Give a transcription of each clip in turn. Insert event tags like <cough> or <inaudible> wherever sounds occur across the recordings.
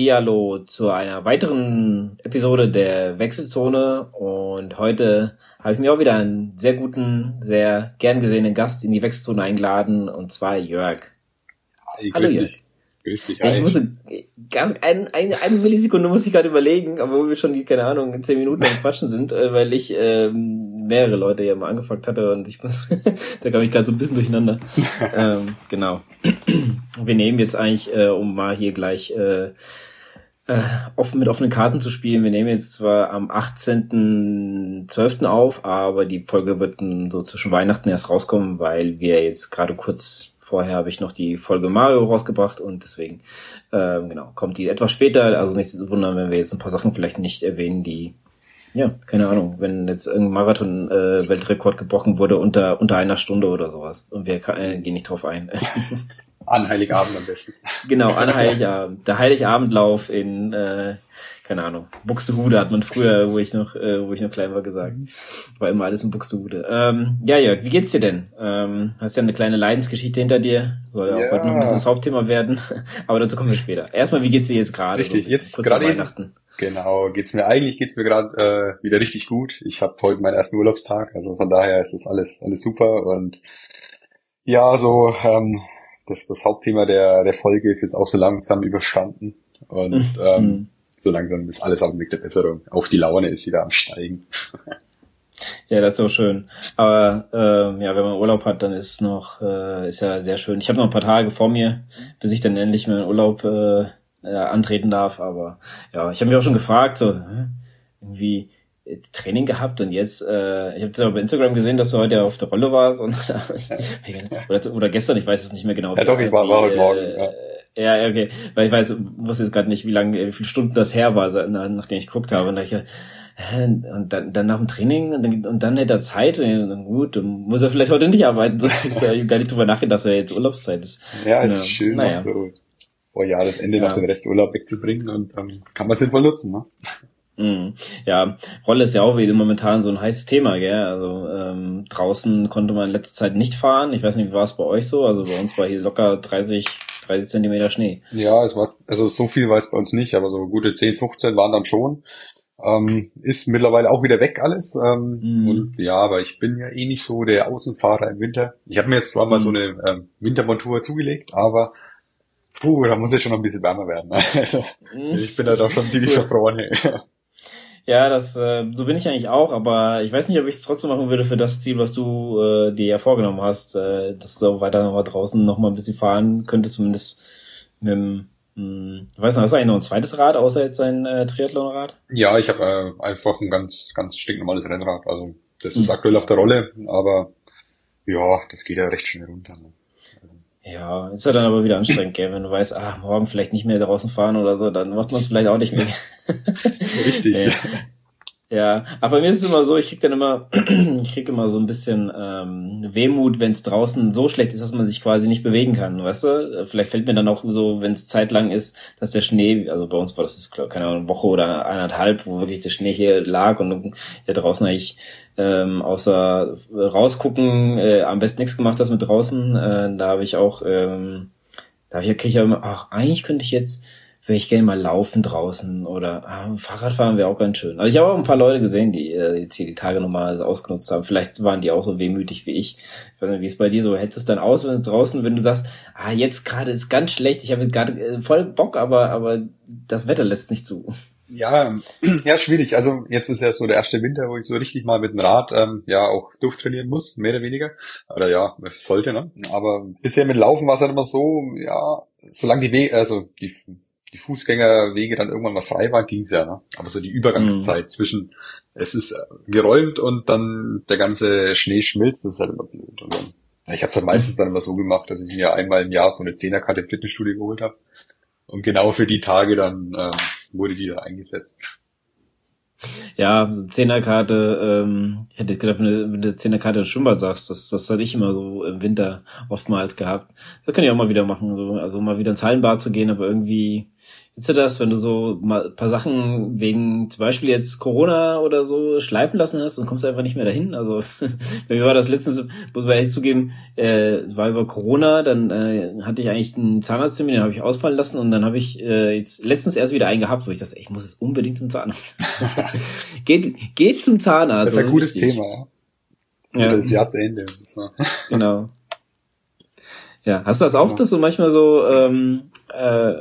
Hallihallo zu einer weiteren Episode der Wechselzone und heute habe ich mir auch wieder einen sehr guten, sehr gern gesehenen Gast in die Wechselzone eingeladen und zwar Jörg. Hi, Hallo Jörg. Dich. Grüß dich, hi. Ich musste, ein, ein, eine Millisekunde muss ich gerade überlegen, wo wir schon keine Ahnung, in zehn Minuten am Quatschen sind, äh, weil ich ähm, mehrere Leute ja mal angefragt hatte und ich muss, <laughs> da kam ich gerade so ein bisschen durcheinander. <laughs> ähm, genau. wir nehmen jetzt eigentlich, äh, um mal hier gleich äh, äh, offen mit offenen Karten zu spielen. Wir nehmen jetzt zwar am 18.12. auf, aber die Folge wird so zwischen Weihnachten erst rauskommen, weil wir jetzt gerade kurz Vorher habe ich noch die Folge Mario rausgebracht und deswegen ähm, genau kommt die etwas später. Also nicht wundern, wenn wir jetzt ein paar Sachen vielleicht nicht erwähnen, die ja keine Ahnung, wenn jetzt irgendein Marathon äh, gebrochen wurde unter unter einer Stunde oder sowas und wir äh, gehen nicht drauf ein. <laughs> An Heiligabend am besten. <laughs> Genau, an Heiligabend. Der Heiligabendlauf in äh, keine Ahnung, Buxtehude hat man früher, wo ich noch, äh, wo ich noch klein war, gesagt. War immer alles in Buxtehude. Ähm, ja, Jörg, wie geht's dir denn? Ähm, hast ja eine kleine Leidensgeschichte hinter dir. Soll ja auch heute noch ein bisschen das Hauptthema werden. <laughs> Aber dazu kommen wir später. Erstmal, wie geht's dir jetzt gerade? Richtig, so jetzt gerade Weihnachten. Genau, geht's mir eigentlich geht's mir gerade äh, wieder richtig gut. Ich habe heute meinen ersten Urlaubstag, also von daher ist das alles alles super und ja, so ähm, das das Hauptthema der der Folge ist jetzt auch so langsam überstanden und mhm. ähm, so langsam ist alles auf dem Weg der Besserung. Auch die Laune ist wieder am Steigen. Ja, das ist auch schön. Aber äh, ja, wenn man Urlaub hat, dann ist noch äh, ist ja sehr schön. Ich habe noch ein paar Tage vor mir, bis ich dann endlich meinen Urlaub äh, äh, antreten darf. Aber ja, ich habe mich auch schon gefragt, so irgendwie Training gehabt und jetzt, äh, ich habe ja bei Instagram gesehen, dass du heute auf der Rolle warst und <laughs> oder, oder gestern, ich weiß es nicht mehr genau. Ja, doch, ich war, war heute Morgen. Äh, ja. Ja, okay. Weil ich weiß, wusste jetzt gerade nicht, wie lange, wie viele Stunden das her war, nachdem ich geguckt habe. Und da ich, äh, und dann, dann nach dem Training und dann, und dann hätte er Zeit. Und gut, dann muss er vielleicht heute nicht arbeiten. So ist ja gar nicht drüber nachgedacht, dass er jetzt Urlaubszeit ist. Ja, ist ja. schön, naja. so vor Jahresende ja. noch den Rest Urlaub wegzubringen und dann kann man es sinnvoll nutzen, ne? Mhm. Ja, Rolle ist ja auch wieder momentan so ein heißes Thema, gell? Also ähm, draußen konnte man in letzter Zeit nicht fahren. Ich weiß nicht, wie war es bei euch so? Also bei uns war hier locker 30, 30 Zentimeter Schnee. Ja, es war, also so viel war es bei uns nicht, aber so gute 10, 15 waren dann schon. Ähm, ist mittlerweile auch wieder weg alles. Ähm, mm. Und ja, aber ich bin ja eh nicht so der Außenfahrer im Winter. Ich habe mir jetzt zwar mm. mal so mhm. eine ähm, Wintermontur zugelegt, aber puh, da muss es schon noch ein bisschen wärmer werden. <laughs> Also, mm. Ich bin da doch schon ziemlich verfroren. Ja, das äh, so bin ich eigentlich auch, aber ich weiß nicht, ob ich es trotzdem machen würde für das Ziel, was du äh, dir ja vorgenommen hast, äh, dass du weiter noch mal draußen noch mal ein bisschen fahren könntest, zumindest mit dem hm, ich weiß nicht, hast du eigentlich noch ein zweites Rad, außer jetzt ein äh, Triathlonrad? Ja, ich habe äh, einfach ein ganz, ganz stinknormales Rennrad. Also das ist mhm. aktuell auf der Rolle, aber ja, das geht ja recht schnell runter. Ne? Ja, ist ja dann aber wieder anstrengend, gell? wenn du weißt, ah, morgen vielleicht nicht mehr draußen fahren oder so, dann macht man es vielleicht auch nicht mehr. <laughs> Richtig. ja. Ja, aber bei mir ist es immer so, ich krieg dann immer, <clears throat> ich krieg immer so ein bisschen ähm, Wehmut, wenn es draußen so schlecht ist, dass man sich quasi nicht bewegen kann, weißt du? Vielleicht fällt mir dann auch so, wenn es zeitlang ist, dass der Schnee, also bei uns war das, keine Ahnung, eine Woche oder eineinhalb, wo wirklich der Schnee hier lag und hier draußen eigentlich ähm, außer rausgucken, äh, am besten nichts gemacht hast mit draußen. Äh, da habe ich auch, ähm, da habe ich, krieg ich ja immer, ach, eigentlich könnte ich jetzt würde ich gerne mal laufen draußen oder ah, Fahrradfahren wäre auch ganz schön. Also ich habe auch ein paar Leute gesehen, die äh, jetzt hier die Tage nochmal ausgenutzt haben. Vielleicht waren die auch so wehmütig wie ich. Ich weiß nicht, wie es bei dir so hältst es dann aus, wenn es draußen, wenn du sagst, ah, jetzt gerade ist ganz schlecht, ich habe gerade äh, voll Bock, aber, aber das Wetter lässt nicht zu. Ja, <clears throat> ja, schwierig. Also jetzt ist ja so der erste Winter, wo ich so richtig mal mit dem Rad ähm, ja auch durchtrainieren muss, mehr oder weniger. Oder ja, es sollte, ne? Aber bisher mit Laufen war es halt immer so, ja, solange die Wege, also die die Fußgängerwege dann irgendwann mal frei waren, ging's ja, ne? Aber so die Übergangszeit mhm. zwischen es ist geräumt und dann der ganze Schnee schmilzt, das ist halt immer blöd. Und dann, ja, ich habe es halt meistens dann immer so gemacht, dass ich mir einmal im Jahr so eine Zehnerkarte im Fitnessstudio geholt habe. Und genau für die Tage dann ähm, wurde die da eingesetzt. Ja, so Zehnerkarte, ähm, ich hätte jetzt gedacht, wenn du, Zehnerkarte ins Schwimmbad sagst, das, das hatte ich immer so im Winter oftmals gehabt. Das kann ich auch mal wieder machen, so, also mal wieder ins Hallenbad zu gehen, aber irgendwie, Kennst du das, wenn du so mal ein paar Sachen wegen zum Beispiel jetzt Corona oder so schleifen lassen hast und kommst einfach nicht mehr dahin? Also <laughs> bei mir war das letztens, muss man ehrlich zugeben, äh, war über Corona, dann äh, hatte ich eigentlich einen Zahnarzttermin, den habe ich ausfallen lassen und dann habe ich äh, jetzt letztens erst wieder einen gehabt, wo ich dachte, ich muss jetzt unbedingt zum Zahnarzt. <laughs> geht, geht zum Zahnarzt. Das ist ein das gutes wichtig. Thema, ja. Ja. Das Jahr zu Ende. Genau. Ja, hast du das auch, dass du manchmal so ähm, äh,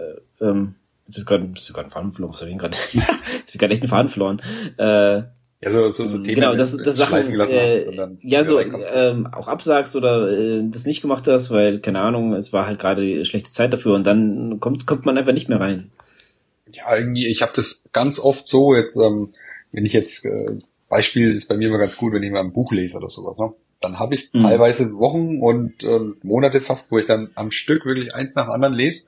ähm, Jetzt gerade Faden verloren. Was ich gerade? <laughs> ich gerade echt Faden verloren. Äh, ja, so, so, so Themen genau, das, das Sachen, äh, ja, so, ähm, auch absagst oder äh, das nicht gemacht hast, weil, keine Ahnung, es war halt gerade schlechte Zeit dafür und dann kommt, kommt man einfach nicht mehr rein. Ja, irgendwie, ich habe das ganz oft so, jetzt, ähm, wenn ich jetzt, äh, Beispiel ist bei mir immer ganz gut, wenn ich mal ein Buch lese oder sowas, ne? Dann habe ich mhm. teilweise Wochen und äh, Monate fast, wo ich dann am Stück wirklich eins nach dem anderen lese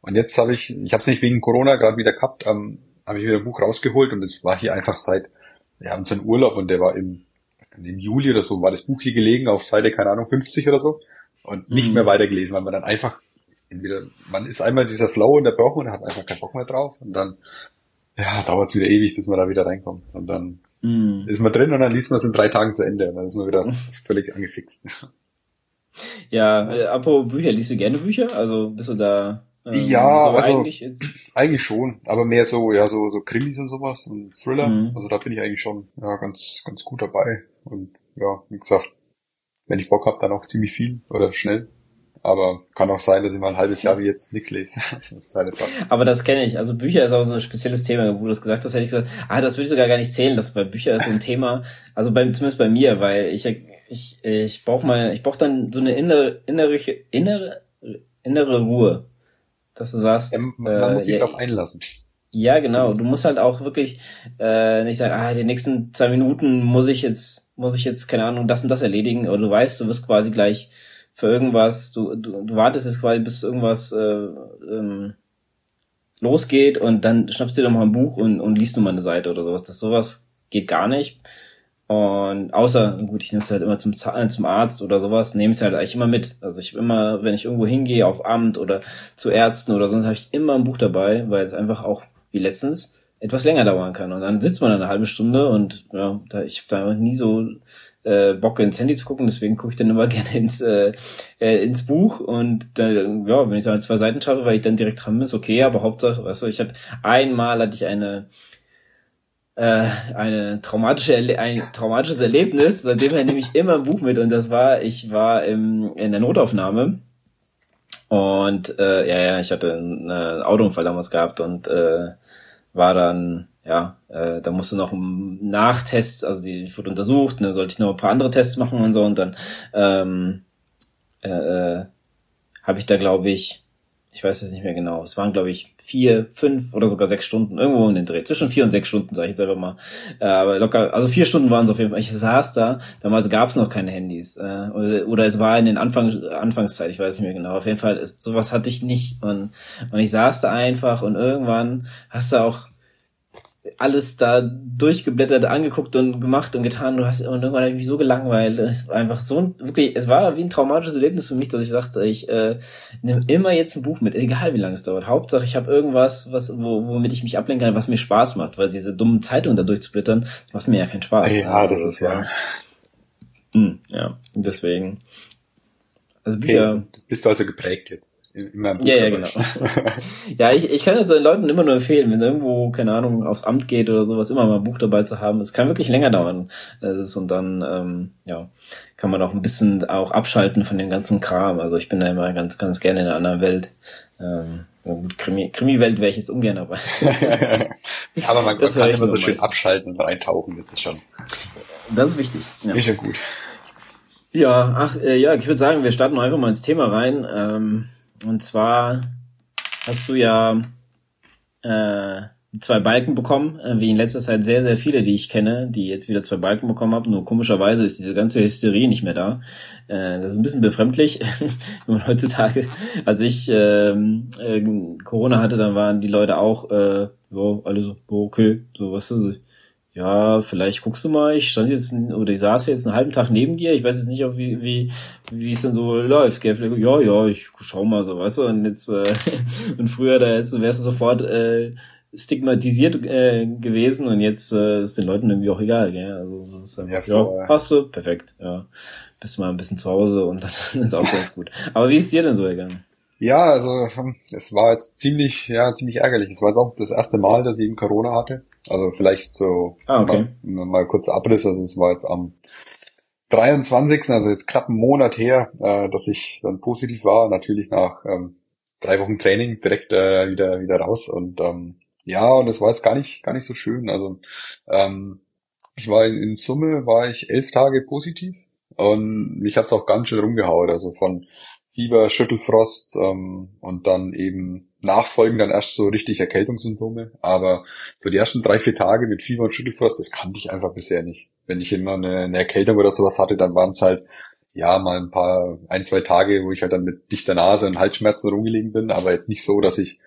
und jetzt habe ich, ich habe es nicht wegen Corona gerade wieder gehabt, ähm, habe ich wieder ein Buch rausgeholt und es war hier einfach seit, wir haben so einen Urlaub und der war im, im Juli oder so, war das Buch hier gelegen auf Seite, keine Ahnung, 50 oder so und nicht mhm. mehr weitergelesen, weil man dann einfach entweder, man ist einmal dieser Flow in der Woche und hat einfach keinen Bock mehr drauf und dann, ja, dauert es wieder ewig, bis man da wieder reinkommt und dann mhm. ist man drin und dann liest man es in drei Tagen zu Ende und dann ist man wieder völlig angefixt. Ja, äh, apropos Bücher, liest du gerne Bücher? Also bist du da ähm, ja, so also eigentlich, eigentlich schon, aber mehr so, ja, so, so Krimis und sowas und Thriller. Mhm. Also da bin ich eigentlich schon ja, ganz, ganz gut dabei. Und ja, wie gesagt, wenn ich Bock habe, dann auch ziemlich viel oder schnell. Aber kann auch sein, dass ich mal ein halbes Jahr wie jetzt nichts lese. <laughs> das halt aber das kenne ich. Also Bücher ist auch so ein spezielles Thema, wo du das gesagt hast, hätte ich gesagt, ah, das würde ich sogar gar nicht zählen, das bei Bücher ist so ein Thema. Also bei, zumindest bei mir, weil ich ich ich brauche mal, ich brauche dann so eine innere innere innere innere Ruhe dass du sagst, ja, man äh, muss sich ja, darauf einlassen. Ja, genau. Du musst halt auch wirklich äh, nicht sagen, ah, die nächsten zwei Minuten muss ich jetzt, muss ich jetzt, keine Ahnung, das und das erledigen. Oder du weißt, du wirst quasi gleich für irgendwas, du, du, du wartest jetzt quasi, bis irgendwas äh, ähm, losgeht und dann schnappst du dir doch mal ein Buch und, und liest du mal eine Seite oder sowas. Das sowas geht gar nicht. Und außer, gut, ich nehme es halt immer zum, zum Arzt oder sowas, nehme es halt eigentlich immer mit. Also ich immer, wenn ich irgendwo hingehe, auf Amt oder zu Ärzten oder sonst, habe ich immer ein Buch dabei, weil es einfach auch, wie letztens, etwas länger dauern kann. Und dann sitzt man eine halbe Stunde und ja, da, ich habe da nie so äh, Bock ins Handy zu gucken, deswegen gucke ich dann immer <laughs> gerne ins, äh, äh, ins Buch und dann, ja, wenn ich da zwei Seiten schaffe, weil ich dann direkt dran bin, ist okay, aber Hauptsache, weißt du, ich hatte einmal hatte ich eine äh, eine traumatische ein traumatisches Erlebnis. Seitdem nehme ich immer ein Buch mit und das war, ich war im, in der Notaufnahme und äh, ja, ja, ich hatte einen äh, Autounfall damals gehabt und äh, war dann, ja, äh, da musste noch ein Nachtest, also die, die wurde untersucht, dann sollte ich noch ein paar andere Tests machen und so und dann ähm, äh, äh, habe ich da, glaube ich, ich weiß es nicht mehr genau. Es waren, glaube ich, vier, fünf oder sogar sechs Stunden, irgendwo in den Dreh. Zwischen vier und sechs Stunden, sage ich jetzt einfach mal. Äh, aber locker, also vier Stunden waren es auf jeden Fall. Ich saß da, damals gab es noch keine Handys. Äh, oder, oder es war in den Anfang, Anfangszeit, ich weiß nicht mehr genau. Auf jeden Fall, ist, sowas hatte ich nicht. Und, und ich saß da einfach und irgendwann hast du auch alles da durchgeblättert, angeguckt und gemacht und getan. Du hast und irgendwann habe ich mich so gelangweilt. Es war einfach so ein, wirklich, es war wie ein traumatisches Erlebnis für mich, dass ich sagte, ich äh, nehme immer jetzt ein Buch mit, egal wie lange es dauert. Hauptsache, ich habe irgendwas, was, wo, womit ich mich ablenken kann, was mir Spaß macht, weil diese dummen Zeitungen da durchzublättern, macht mir ja keinen Spaß. Ja, das ist ja. Mh, hm, ja, deswegen. Also Bücher. Okay, bist du also geprägt jetzt? Immer ja, ja, genau. <laughs> ja, ich, ich kann es den Leuten immer nur empfehlen, wenn irgendwo, keine Ahnung, aufs Amt geht oder sowas, immer mal ein Buch dabei zu haben. Es kann wirklich länger dauern. Das ist, und dann, ähm, ja, kann man auch ein bisschen auch abschalten von dem ganzen Kram. Also ich bin da immer ganz, ganz gerne in einer anderen Welt. Ähm, gut, Krimi, Krimi-Welt wäre ich jetzt ungern dabei. <laughs> Aber man, <laughs> das kann immer so schön abschalten und reintauchen, das ist schon. Das ist wichtig. Ja. Ist ja gut. Ja, ach, äh, ja, ich würde sagen, wir starten einfach mal ins Thema rein. Ähm, und zwar hast du ja äh, zwei Balken bekommen, äh, wie in letzter Zeit sehr, sehr viele, die ich kenne, die jetzt wieder zwei Balken bekommen haben. Nur komischerweise ist diese ganze Hysterie nicht mehr da. Äh, das ist ein bisschen befremdlich, <laughs> wenn man heutzutage, als ich äh, äh, Corona hatte, dann waren die Leute auch, äh, so, alle so, okay, so was ist ja, vielleicht guckst du mal, ich stand jetzt, oder ich saß jetzt einen halben Tag neben dir, ich weiß jetzt nicht, wie, wie, wie es denn so läuft, gell? Vielleicht, ja, ja, ich schau mal so, weißt du, und jetzt, äh, <laughs> und früher, da jetzt wärst du sofort, äh, stigmatisiert äh, gewesen und jetzt äh, ist den Leuten irgendwie auch egal, gell? Also das ist einfach, ja, ja, hast du, perfekt, ja. Bist mal ein bisschen zu Hause und dann <laughs> ist auch ganz gut. Aber wie ist dir denn so gegangen? Ja, also es war jetzt ziemlich, ja, ziemlich ärgerlich. Es war jetzt auch das erste Mal, dass ich eben Corona hatte. Also vielleicht so ah, okay. mal, mal kurz Abriss. Also es war jetzt am 23., also jetzt knapp einen Monat her, äh, dass ich dann positiv war. Natürlich nach ähm, drei Wochen Training direkt äh, wieder wieder raus. Und ähm, ja, und es war jetzt gar nicht gar nicht so schön. Also ähm, ich war in, in Summe war ich elf Tage positiv und mich hat's auch ganz schön rumgehauen. Also von Fieber, Schüttelfrost ähm, und dann eben nachfolgend dann erst so richtig Erkältungssymptome. Aber so die ersten drei, vier Tage mit Fieber und Schüttelfrost, das kannte ich einfach bisher nicht. Wenn ich immer eine, eine Erkältung oder sowas hatte, dann waren es halt ja mal ein paar, ein, zwei Tage, wo ich halt dann mit dichter Nase und Halsschmerzen rumgelegen bin, aber jetzt nicht so, dass ich,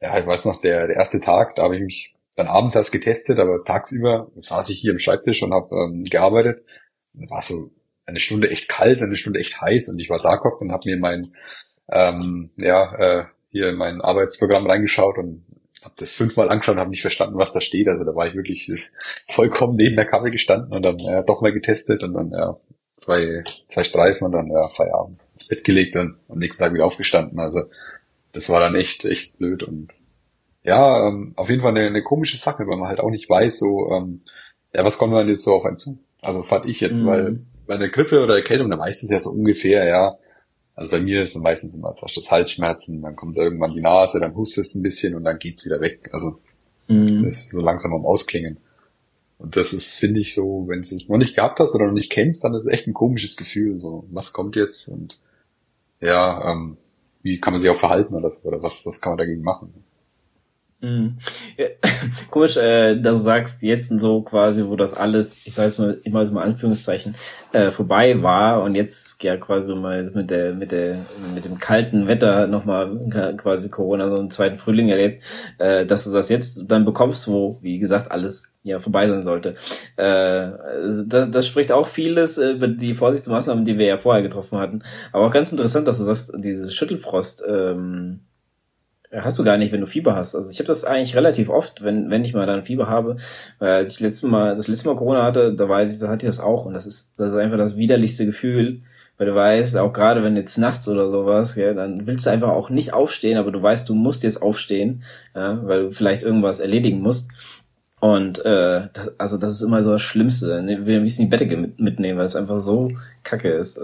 ja, ich weiß noch, der, der erste Tag, da habe ich mich dann abends erst getestet, aber tagsüber saß ich hier im Schreibtisch und habe ähm, gearbeitet. War so eine Stunde echt kalt, eine Stunde echt heiß und ich war da und habe mir mein ähm, ja äh, hier in mein Arbeitsprogramm reingeschaut und habe das fünfmal angeschaut und habe nicht verstanden, was da steht. Also da war ich wirklich <laughs> vollkommen neben der Kabel gestanden und dann ja, doch mal getestet und dann ja zwei zwei Streifen und dann ja Feierabend ins Bett gelegt und am nächsten Tag wieder aufgestanden. Also das war dann echt echt blöd und ja ähm, auf jeden Fall eine, eine komische Sache, weil man halt auch nicht weiß so ähm, ja was kommt dann jetzt so auf einen zu. Also fand ich jetzt, mhm. weil bei der Grippe oder Erkältung, da weißt du es ja so ungefähr, ja. Also bei mir ist es meistens immer fast das Halsschmerzen, dann kommt irgendwann die Nase, dann hustest du ein bisschen und dann geht's wieder weg. Also mhm. das ist so langsam am Ausklingen. Und das ist, finde ich, so, wenn du es noch nicht gehabt hast oder noch nicht kennst, dann ist es echt ein komisches Gefühl. So, was kommt jetzt? Und ja, ähm, wie kann man sich auch verhalten oder, oder was, was kann man dagegen machen? Mhm. <laughs> Komisch, äh, dass du sagst, jetzt so quasi, wo das alles, ich sage jetzt mal immer so mal Anführungszeichen, äh, vorbei war und jetzt ja quasi mal mit der, mit der, mit dem kalten Wetter nochmal quasi Corona so einen zweiten Frühling erlebt, äh, dass du das jetzt dann bekommst, wo, wie gesagt, alles ja vorbei sein sollte. Äh, das, das spricht auch vieles über die Vorsichtsmaßnahmen, die wir ja vorher getroffen hatten. Aber auch ganz interessant, dass du sagst, dieses Schüttelfrost, ähm, hast du gar nicht, wenn du Fieber hast. Also ich habe das eigentlich relativ oft, wenn wenn ich mal dann Fieber habe, weil als ich letztes Mal das letzte Mal Corona hatte, da weiß ich, da hatte ich das auch und das ist das ist einfach das widerlichste Gefühl, weil du weißt, auch gerade wenn jetzt nachts oder sowas, ja, dann willst du einfach auch nicht aufstehen, aber du weißt, du musst jetzt aufstehen, ja, weil du vielleicht irgendwas erledigen musst. Und äh, das, also das ist immer so das Schlimmste. Will ein bisschen die Bettdecke mit, mitnehmen, weil es einfach so kacke ist.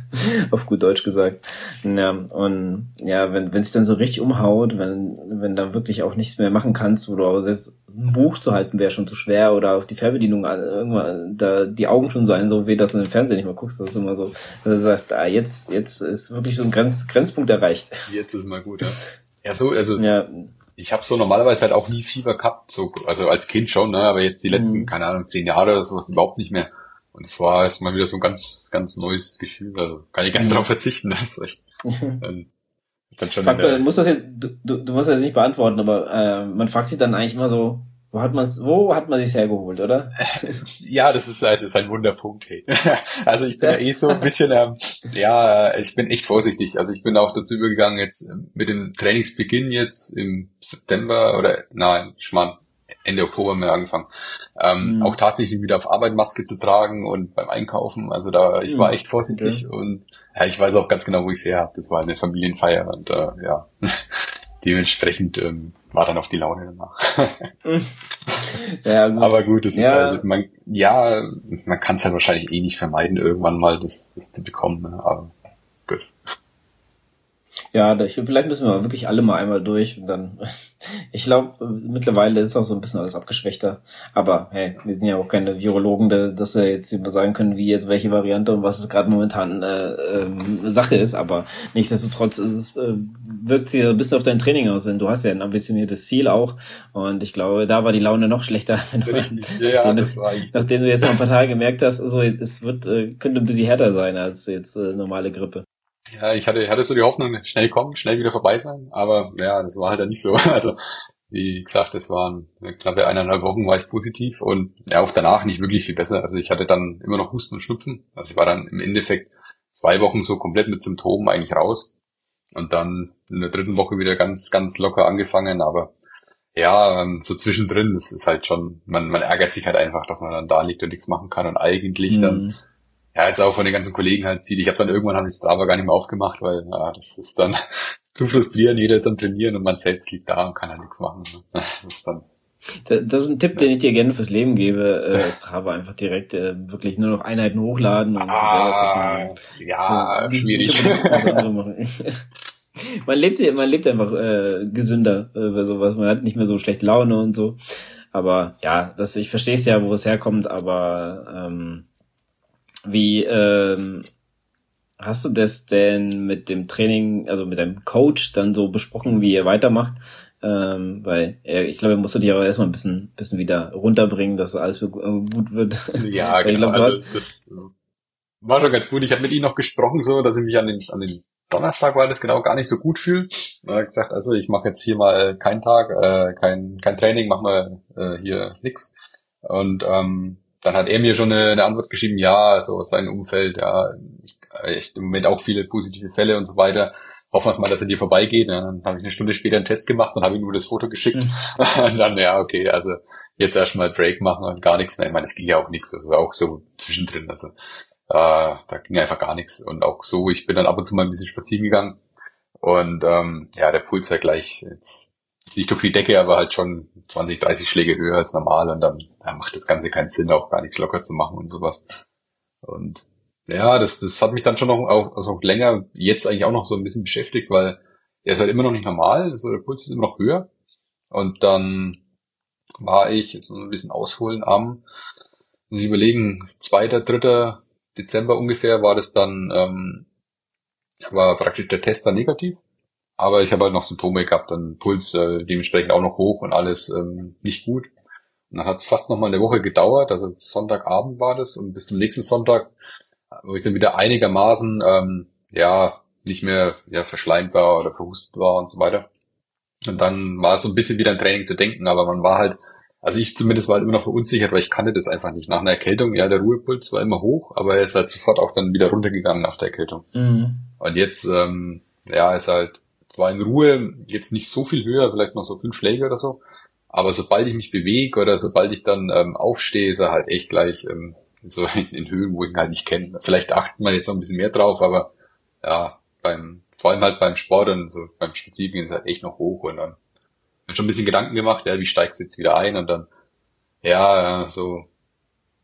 <laughs> Auf gut Deutsch gesagt. Ja, und ja, wenn wenn es dann so richtig umhaut, wenn wenn dann wirklich auch nichts mehr machen kannst, wo du auch selbst ein Buch zu halten wäre schon zu schwer oder auch die Fernbedienung irgendwann da die Augen schon so ein so weh, dass du den Fernseher nicht mehr guckst. Das ist immer so, dass du sagst, ah, jetzt jetzt ist wirklich so ein Grenz, Grenzpunkt erreicht. Jetzt ist mal gut, ja. Ja, so, also ja ich habe so normalerweise halt auch nie Fieber gehabt, so, also als Kind schon, ne, aber jetzt die letzten, mhm. keine Ahnung, zehn Jahre oder sowas überhaupt nicht mehr. Und es war erstmal wieder so ein ganz, ganz neues Gefühl. Also kann ich gar nicht mhm. drauf verzichten. <laughs> Das ist echt, dann, <laughs> dann schon Frag, muss das jetzt, du, du, du musst das jetzt nicht beantworten, aber äh, man fragt sich dann eigentlich immer so, wo hat man wo hat man sich's hergeholt, oder? <laughs> ja, das ist halt das ist ein Wunderpunkt. Hey. <laughs> also ich bin ja eh so ein bisschen, ähm, ja, ich bin echt vorsichtig. Also ich bin auch dazu übergegangen, jetzt ähm, mit dem Trainingsbeginn jetzt im September oder nein, Schmarrn, Ende Oktober haben wir angefangen, ähm, mhm. auch tatsächlich wieder auf Arbeit Maske zu tragen und beim Einkaufen. Also da, ich war mhm. echt vorsichtig okay. und ja, ich weiß auch ganz genau, wo ich es her habe. Das war eine Familienfeier und äh, ja, dementsprechend ähm, war dann auch die Laune danach. <laughs> ja, gut. Aber gut, es ja. ist halt, man, ja, man kann es halt wahrscheinlich eh nicht vermeiden, irgendwann mal das, das zu bekommen. Ne? Aber. Ja, ich, vielleicht müssen wir wirklich alle mal einmal durch und dann. <laughs> ich glaube, mittlerweile ist auch so ein bisschen alles abgeschwächter. Aber hey, wir sind ja auch keine Virologen, dass wir jetzt immer sagen können, wie jetzt welche Variante und was es gerade momentan äh, ähm, Sache ist. Aber nichtsdestotrotz ist es, äh, wirkt sie ein bisschen auf dein Training aus, denn du hast ja ein ambitioniertes Ziel auch. Und ich glaube, da war die Laune noch schlechter, <laughs> wenn du, ja, nachdem, du, nachdem du jetzt noch ein paar Tage gemerkt hast, also es wird, äh, könnte ein bisschen härter sein als jetzt äh, normale Grippe. Ja, ich hatte, hatte so die Hoffnung, schnell kommen, schnell wieder vorbei sein, aber ja, das war halt dann nicht so. <laughs> Also wie gesagt, es waren knappe eineinhalb Wochen war ich positiv und ja, auch danach nicht wirklich viel besser. Also ich hatte dann immer noch Husten und Schnupfen. Also ich war dann im Endeffekt zwei Wochen so komplett mit Symptomen eigentlich raus. Und dann in der dritten Woche wieder ganz, ganz locker angefangen, aber ja, ähm, so zwischendrin, das ist halt schon, man, man ärgert sich halt einfach, dass man dann da liegt und nichts machen kann und eigentlich mhm. dann, ja, jetzt auch von den ganzen Kollegen halt sieht. Ich habe dann irgendwann habe ich Strava gar nicht mehr aufgemacht, weil ja, das ist dann <laughs> zu frustrierend, jeder ist am Trainieren und man selbst liegt da und kann halt nichts machen. Das ist dann das ist ein Tipp, den ich dir gerne fürs Leben gebe. Äh, <laughs> Strava einfach direkt äh, wirklich nur noch Einheiten hochladen und ah, Ja, so, schwierig. <laughs> man lebt man lebt einfach äh, gesünder äh, bei sowas. Man hat nicht mehr so schlechte Laune und so. Aber ja, das ich verstehe es ja, wo es herkommt. Aber ähm, wie ähm, hast du das denn mit dem Training, also mit deinem Coach dann so besprochen, wie ihr weitermacht? Ähm, weil äh, ich glaube, er musste dich aber erstmal ein bisschen, bisschen wieder runterbringen, dass alles äh, gut wird. Ja, <laughs> genau. Glaub, also, das äh, war schon ganz gut. Ich habe mit ihm noch gesprochen, so, dass ich mich an den, an den Donnerstag war das genau gar nicht so gut fühle. Er hat gesagt, also ich mache jetzt hier mal keinen Tag, äh, kein, kein Training, mach mal äh, hier nix. Und ähm, dann hat er mir schon eine, eine Antwort geschrieben, ja, so sein Umfeld, ja, echt im Moment auch viele positive Fälle und so weiter hoffen wir mal, dass er dir vorbeigeht. Ja, dann habe ich eine Stunde später einen Test gemacht und habe ihm nur das Foto geschickt. Mhm. <laughs> und dann, ja, okay, also jetzt erstmal Break machen und gar nichts mehr. Ich meine, das ging ja auch nichts. Also auch so zwischendrin. Also äh, da ging einfach gar nichts. Und auch so, ich bin dann ab und zu mal ein bisschen spazieren gegangen. Und ähm, ja, der Puls war gleich jetzt nicht durch die Decke, aber halt schon 20, 30 Schläge höher als normal. Und dann, dann macht das Ganze keinen Sinn, auch gar nichts locker zu machen und sowas. Und ja, das, das hat mich dann schon noch auch also länger jetzt eigentlich auch noch so ein bisschen beschäftigt, weil der ist halt immer noch nicht normal, also der Puls ist immer noch höher. Und dann war ich, jetzt ein bisschen ausholen, am, muss ich überlegen, zweiter, dritter Dezember ungefähr war das dann, ähm, war praktisch der Test dann negativ. Aber ich habe halt noch Symptome gehabt, dann Puls äh, dementsprechend auch noch hoch und alles ähm, nicht gut. Und dann hat es fast noch mal eine Woche gedauert, also Sonntagabend war das und bis zum nächsten Sonntag wo ich dann wieder einigermaßen ähm, ja nicht mehr ja, verschleimt war oder verhustet war und so weiter. Und dann war es so ein bisschen wieder ein Training zu denken, aber man war halt, also ich zumindest war halt immer noch verunsichert, weil ich kannte das einfach nicht. Nach einer Erkältung, ja, der Ruhepuls war immer hoch, aber er ist halt sofort auch dann wieder runtergegangen nach der Erkältung. Mhm. Und jetzt, ähm, ja, ist halt zwar in Ruhe jetzt nicht so viel höher, vielleicht noch so fünf Schläge oder so, aber sobald ich mich bewege oder sobald ich dann ähm, aufstehe, ist er halt echt gleich ähm, so <laughs> in Höhen, wo ich ihn halt nicht kenne. Vielleicht achtet man jetzt noch ein bisschen mehr drauf, aber ja, beim, vor allem halt beim Sport und so beim Spaziergehen ist halt echt noch hoch und dann schon ein bisschen Gedanken gemacht, ja, wie steigst du jetzt wieder ein und dann, ja, so,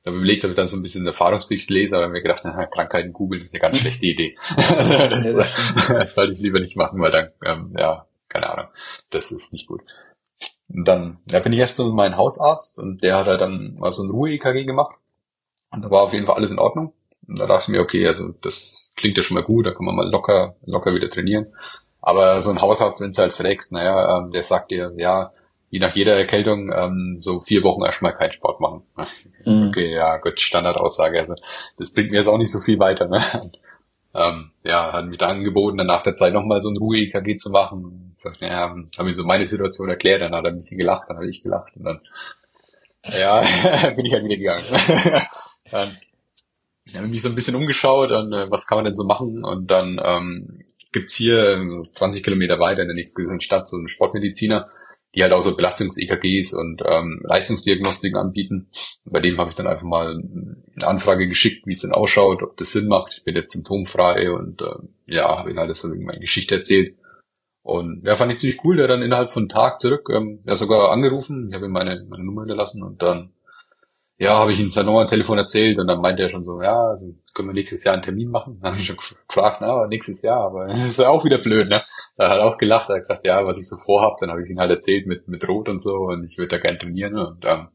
da überlegt, habe ich dann so ein bisschen Erfahrungsbericht lesen, aber mir gedacht, na, Krankheiten googeln ist eine ganz schlechte Idee. <laughs> <laughs> das, das sollte ich lieber nicht machen, weil dann, ähm, ja, keine Ahnung, das ist nicht gut. Und dann, ja, bin ich erst so mit meinem Hausarzt und der hat halt dann mal so ein Ruhe-EKG gemacht und da war auf jeden Fall alles in Ordnung. Und da dachte ich mir, okay, also das klingt ja schon mal gut, da kann man mal locker, locker wieder trainieren. Aber so ein Hausarzt, wenn es halt fragst, naja, ähm, der sagt dir, ja, je nach jeder Erkältung ähm, so vier Wochen erstmal keinen Sport machen. Mhm. Okay, ja, gut, Standardaussage. Also das bringt mir jetzt auch nicht so viel weiter. Ne? Und, ähm, ja, hat mir da angeboten, dann nach der Zeit nochmal so ein Ruhe-EKG zu machen. Sagt, ja, habe mir so meine Situation erklärt, dann hat er ein bisschen gelacht, dann habe ich gelacht und dann ja, <laughs> bin ich halt wieder gegangen. <laughs> dann habe ich mich so ein bisschen umgeschaut und äh, was kann man denn so machen? Und dann ähm, gibt's hier 20 Kilometer weiter in der nächsten Stadt so einen Sportmediziner, die halt auch so Belastungs-EKGs und ähm, Leistungsdiagnostiken anbieten. bei dem habe ich dann einfach mal eine Anfrage geschickt, wie es denn ausschaut, ob das Sinn macht. Ich bin jetzt symptomfrei und äh, ja, habe ihm halt so meine Geschichte erzählt. Und ja, fand ich ziemlich cool, der dann innerhalb von einem Tag zurück, ähm, ja sogar angerufen, ich habe ihm meine, meine Nummer hinterlassen und dann, ja, habe ich ihm sein Nummer Telefon erzählt und dann meinte er schon so, ja, also können wir nächstes Jahr einen Termin machen? <laughs> Dann habe ich schon gefragt, na, aber nächstes Jahr, aber <laughs> das ist ja auch wieder blöd, ne? Da hat er auch gelacht, er hat gesagt, ja, was ich so vorhab, dann habe ich ihm halt erzählt mit, mit Rot und so und ich würde da gerne trainieren und ähm,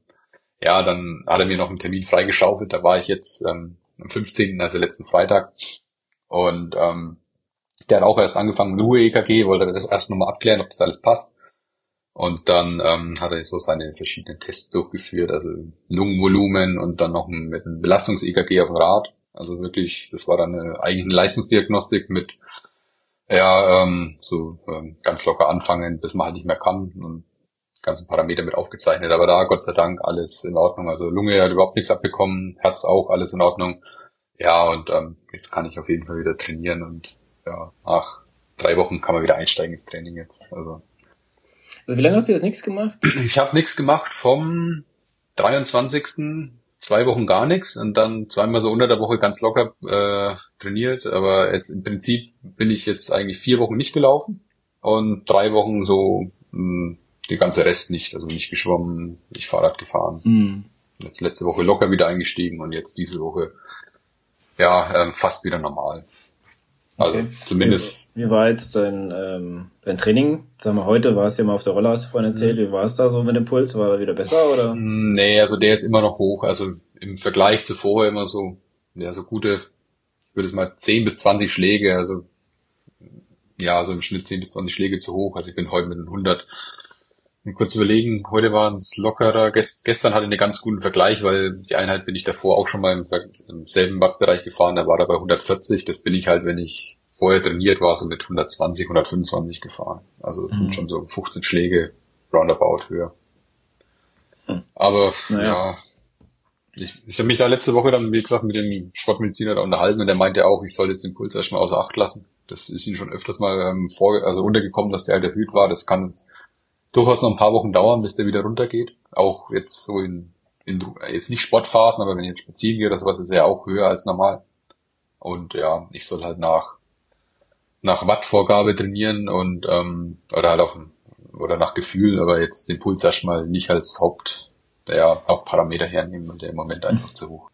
ja, dann hat er mir noch einen Termin freigeschaufelt, da war ich jetzt ähm, am 15., also letzten Freitag und ähm, der hat auch erst angefangen mit Ruhe-EKG, wollte das erst nochmal abklären, ob das alles passt. Und dann ähm, hat er so seine verschiedenen Tests durchgeführt, also Lungenvolumen und dann noch mit einem Belastungs-EKG auf dem Rad. Also wirklich, das war dann eine eigene Leistungsdiagnostik mit ja, ähm, so ähm, ganz locker anfangen, bis man halt nicht mehr kann. Und ganzen Parameter mit aufgezeichnet. Aber da Gott sei Dank alles in Ordnung. Also Lunge hat überhaupt nichts abbekommen, Herz auch, alles in Ordnung. Ja, und ähm, jetzt kann ich auf jeden Fall wieder trainieren und ja, nach drei Wochen kann man wieder einsteigen ins Training jetzt. Also, also wie lange hast du jetzt nichts gemacht? Ich habe nichts gemacht vom 23. zwei Wochen gar nichts und dann zweimal so unter der Woche ganz locker äh, trainiert. Aber jetzt im Prinzip bin ich jetzt eigentlich vier Wochen nicht gelaufen und drei Wochen so mh, hm, die ganze Rest nicht. Also nicht geschwommen, nicht Fahrrad gefahren. Mhm. Jetzt letzte Woche locker wieder eingestiegen und jetzt diese Woche ja ähm, fast wieder normal. Also okay. zumindest. Wie, war jetzt dein, ähm, dein Training? Sag mal, heute warst du ja mal auf der Rolle, hast du vorhin erzählt. Mhm. Wie war es da so mit dem Puls? War er wieder besser oder? Nee, also der ist immer noch hoch. Also im Vergleich zu vorher immer so, ja, so gute, ich würde es mal 10 bis 20 Schläge, also ja, so im Schnitt 10 bis 20 Schläge zu hoch. Also ich bin heute mit 100 kurz überlegen, heute waren es lockerer. Gest, gestern hatte ich einen ganz guten Vergleich, weil die Einheit bin ich davor auch schon mal im, im selben Wattbereich gefahren, da war er bei 140. Das bin ich halt, wenn ich vorher trainiert war, so mit 120, 125 gefahren. Also das mhm. sind schon so 15 Schläge roundabout höher. Mhm. Aber naja. ja, ich, ich habe mich da letzte Woche dann, wie gesagt, mit dem Sportmediziner da unterhalten und der meinte auch, ich soll jetzt den Puls erstmal außer Acht lassen. Das ist ihm schon öfters mal ähm, vor, also untergekommen, dass der halt erhöht war. Das kann durchaus noch ein paar Wochen dauern, bis der wieder runtergeht. Auch jetzt so in, in jetzt nicht Sportphasen, aber wenn ich jetzt spazieren gehe oder sowas, ist er ja auch höher als normal. Und ja, ich soll halt nach nach Wattvorgabe trainieren und ähm, oder halt auch oder nach Gefühl, aber jetzt den Puls erstmal nicht als Haupt der Hauptparameter hernehmen und der im Moment einfach zu hoch.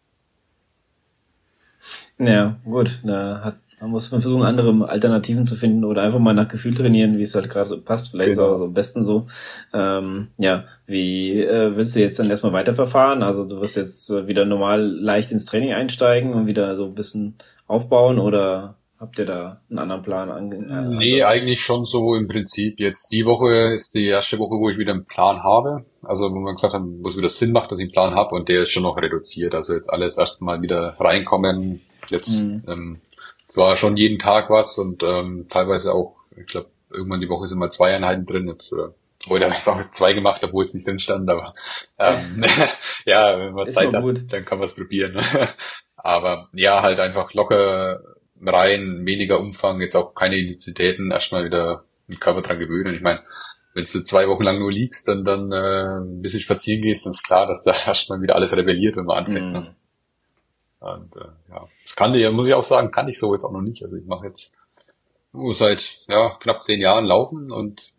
Ja, gut, da hat man muss versuchen, andere Alternativen zu finden oder einfach mal nach Gefühl trainieren, wie es halt gerade passt. Vielleicht genau. ist auch so am besten so. Ähm, ja, wie äh, willst du jetzt dann erstmal weiterverfahren? Also du wirst jetzt äh, wieder normal leicht ins Training einsteigen und wieder so ein bisschen aufbauen oder habt ihr da einen anderen Plan? An, äh, nee, eigentlich schon so im Prinzip. Jetzt die Woche ist die erste Woche, wo ich wieder einen Plan habe. Also wo man gesagt hat, wo es wieder Sinn macht, dass ich einen Plan habe und der ist schon noch reduziert. Also jetzt alles erstmal wieder reinkommen. Jetzt mhm. ähm, es war schon jeden Tag was und ähm, teilweise auch, ich glaube, irgendwann die Woche sind mal zwei Einheiten drin. Jetzt, heute habe ich auch zwei gemacht, obwohl es nicht drin stand, aber ähm, <laughs> ja, wenn man Ist Zeit hat, dann kann man es probieren. <laughs> aber ja, halt einfach locker rein, weniger Umfang, jetzt auch keine Intensitäten, erstmal wieder den Körper dran gewöhnen. Ich meine, wenn du zwei Wochen lang nur liegst, dann dann äh, ein bisschen spazieren gehst, dann ist klar, dass da <laughs> erstmal wieder alles rebelliert, wenn man anfängt. Mm. Ne? Und äh, ja, das kann ich, muss ich auch sagen, kann ich so jetzt auch noch nicht. Also ich mache jetzt seit ja, knapp zehn Jahren laufen und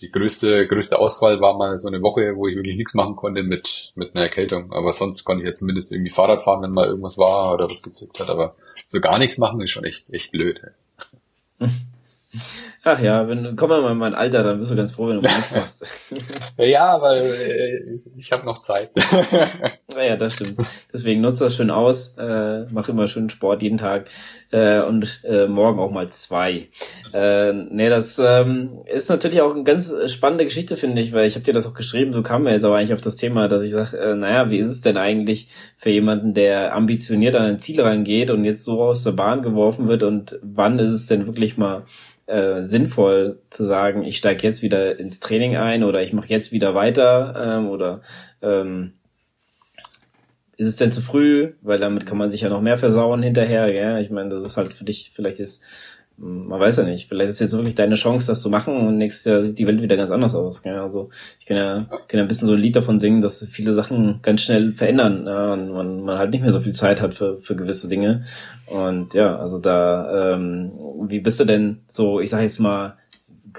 die größte größte Auswahl war mal so eine Woche, wo ich wirklich nichts machen konnte mit mit einer Erkältung. Aber sonst konnte ich ja zumindest irgendwie Fahrrad fahren, wenn mal irgendwas war oder was gezückt hat. Aber so gar nichts machen ist schon echt echt blöd. <laughs> Ach ja, wenn komm mal in mein Alter, dann bist du ganz froh, wenn du nichts machst. <laughs> ja, weil äh, ich, ich habe noch Zeit. <laughs> ja, das stimmt. Deswegen nutze das schön aus, äh, mach immer schön Sport jeden Tag äh, und äh, morgen auch mal zwei. Äh, nee, das ähm, ist natürlich auch eine ganz spannende Geschichte, finde ich, weil ich habe dir das auch geschrieben, so kam mir jetzt auch eigentlich auf das Thema, dass ich sage, äh, naja, wie ist es denn eigentlich für jemanden, der ambitioniert an ein Ziel rangeht und jetzt so aus der Bahn geworfen wird und wann ist es denn wirklich mal äh, sinnvoll zu sagen, ich steige jetzt wieder ins Training ein oder ich mache jetzt wieder weiter ähm, oder ähm, ist es denn zu früh? Weil damit kann man sich ja noch mehr versauen hinterher. Ja? Ich meine, das ist halt für dich, vielleicht ist man weiß ja nicht, vielleicht ist jetzt wirklich deine Chance, das zu machen und nächstes Jahr sieht die Welt wieder ganz anders aus. Gell? Also ich kann ja, kann ja ein bisschen so ein Lied davon singen, dass viele Sachen ganz schnell verändern ja, und man, man halt nicht mehr so viel Zeit hat für, für gewisse Dinge. Und ja, also da, ähm, wie bist du denn so, ich sag jetzt mal,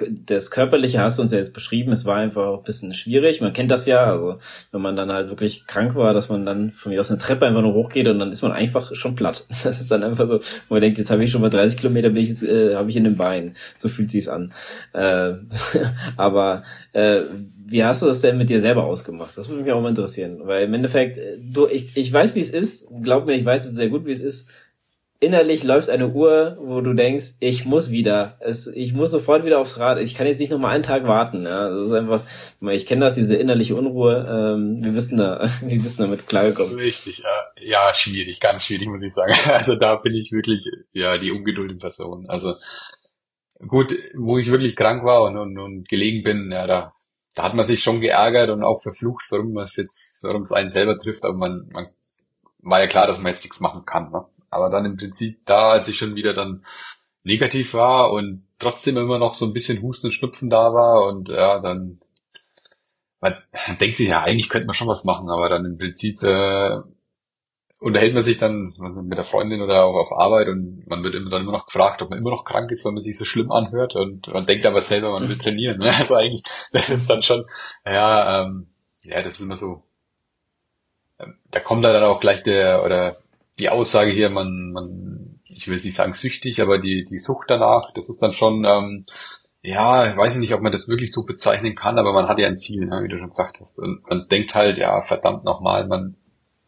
das Körperliche hast du uns ja jetzt beschrieben, es war einfach ein bisschen schwierig. Man kennt das ja, also wenn man dann halt wirklich krank war, dass man dann von mir aus eine Treppe einfach nur hochgeht und dann ist man einfach schon platt. <laughs> Das ist dann einfach so, wo man denkt, jetzt habe ich schon mal 30 Kilometer, bin ich jetzt, äh, habe ich in den Beinen. So fühlt sich's an. Äh, <laughs> aber äh, wie hast du das denn mit dir selber ausgemacht? Das würde mich auch mal interessieren, weil im Endeffekt, äh, du, ich, ich weiß, wie es ist. Glaub mir, ich weiß es sehr gut, wie es ist innerlich läuft eine Uhr, wo du denkst, ich muss wieder, es, ich muss sofort wieder aufs Rad, ich kann jetzt nicht noch mal einen Tag warten. Ja, das ist einfach, ich kenne das, diese innerliche Unruhe. Ähm, wir wissen da, <laughs> wir wissen damit klargekommen. Richtig, ja, ja, schwierig, ganz schwierig muss ich sagen. <laughs> Also da bin ich wirklich ja die ungeduldige Person. Also gut, wo ich wirklich krank war und, und, und gelegen bin, ja, da da hat man sich schon geärgert und auch verflucht, warum man es jetzt, warum es einen selber trifft, aber man, man war ja klar, dass man jetzt nichts machen kann. Ne? Aber dann im Prinzip da, als ich schon wieder dann negativ war und trotzdem immer noch so ein bisschen Husten und Schnupfen da war und ja, dann man <laughs> denkt sich ja, eigentlich könnte man schon was machen, aber dann im Prinzip äh, unterhält man sich dann mit der Freundin oder auch auf Arbeit und man wird immer dann immer noch gefragt, ob man immer noch krank ist, weil man sich so schlimm anhört und man denkt aber selber, man will trainieren. Ne? <laughs> Also eigentlich, das ist dann schon, ja, ähm, ja, das ist immer so. Ähm, da kommt dann auch gleich der oder die Aussage hier, man, man, ich will nicht sagen süchtig, aber die die Sucht danach, das ist dann schon, ähm, ja, ich weiß nicht, ob man das wirklich so bezeichnen kann, aber man hat ja ein Ziel, ne, wie du schon gesagt hast. Und man denkt halt, ja, verdammt nochmal, man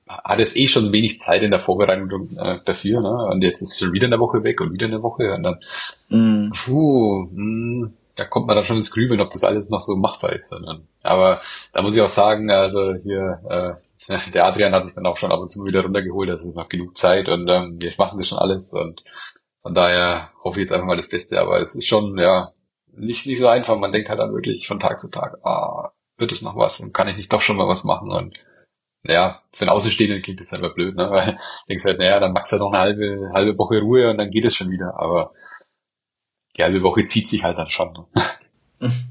hat jetzt eh schon wenig Zeit in der Vorbereitung äh, dafür, ne? Und jetzt ist schon wieder eine Woche weg und wieder eine Woche und dann, mm. puh, mh, hm, da kommt man dann schon ins Grübeln, ob das alles noch so machbar ist. Dann, aber da muss ich auch sagen, also hier, äh, <laughs> der Adrian hat mich dann auch schon ab und zu wieder runtergeholt, das ist noch genug Zeit und ähm, wir machen das schon alles und von daher hoffe ich jetzt einfach mal das Beste, aber es ist schon, ja, nicht, nicht so einfach. Man denkt halt dann wirklich von Tag zu Tag, ah, wird es noch was und kann ich nicht doch schon mal was machen und ja, für einen Außenstehenden klingt das einfach blöd, ne? <laughs> Weil denkst halt, naja, dann machst du halt noch eine halbe, halbe Woche Ruhe und dann geht es schon wieder. Aber die halbe Woche zieht sich halt dann schon. Ne? <laughs>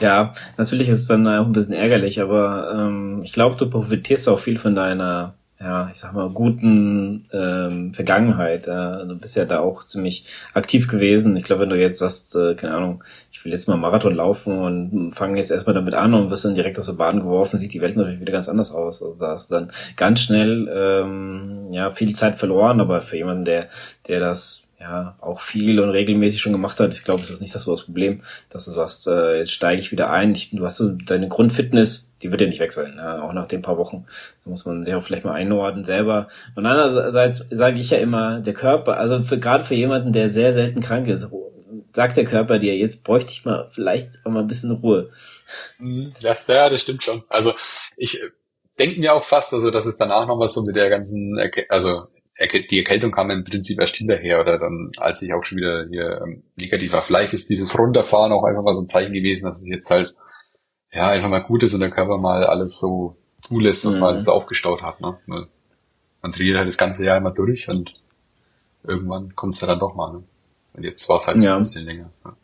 Ja, natürlich ist es dann auch ein bisschen ärgerlich, aber ähm, ich glaube, du profitierst auch viel von deiner, ja, ich sag mal, guten ähm, Vergangenheit. Äh, du bist ja da auch ziemlich aktiv gewesen. Ich glaube, wenn du jetzt sagst, äh, keine Ahnung, ich will jetzt mal Marathon laufen und fange jetzt erstmal damit an und wirst dann direkt aus der Bahn geworfen, sieht die Welt natürlich wieder ganz anders aus. Also da hast du dann ganz schnell ähm, ja viel Zeit verloren, aber für jemanden, der, der das ja auch viel und regelmäßig schon gemacht hat, ich glaube, ist das nicht das, das Problem, dass du sagst, äh, jetzt steige ich wieder ein. Ich, du hast so deine Grundfitness, die wird ja nicht weg sein, ja, auch nach den paar Wochen. Da muss man sich auch vielleicht mal einordnen selber. Und andererseits sage ich ja immer, der Körper, also für, gerade für jemanden, der sehr selten krank ist, sagt der Körper dir, jetzt bräuchte ich mal vielleicht auch mal ein bisschen Ruhe. Mhm. Ja, das stimmt schon. Also ich äh, denke mir auch fast, also dass es danach noch was so mit der ganzen, also die Erkältung kam im Prinzip erst hinterher oder dann, als ich auch schon wieder hier ähm, negativ war. Vielleicht ist dieses Runterfahren auch einfach mal so ein Zeichen gewesen, dass es jetzt halt ja einfach mal gut ist und der Körper mal alles so zulässt, was mhm. man alles so aufgestaut hat. Ne? Man trainiert halt das ganze Jahr immer durch und irgendwann kommt es ja dann doch mal. Ne? Und jetzt war es halt ja. ein bisschen länger. Ja.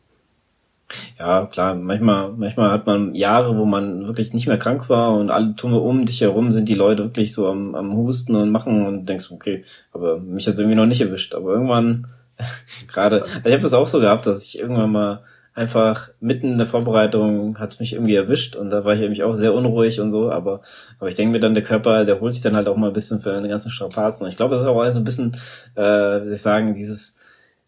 Ja, klar, manchmal, manchmal hat man Jahre, wo man wirklich nicht mehr krank war und alle tun um dich herum sind die Leute wirklich so am, am Husten und machen und denkst, okay, aber mich hat's irgendwie noch nicht erwischt. Aber irgendwann, <laughs> gerade, also ich habe das auch so gehabt, dass ich irgendwann mal einfach mitten in der Vorbereitung hat's mich irgendwie erwischt und da war ich nämlich auch sehr unruhig und so, aber, aber ich denke mir dann, der Körper, der holt sich dann halt auch mal ein bisschen für den ganzen Strapazen. Ich glaube, es ist auch so ein bisschen, äh, wie soll ich sagen, dieses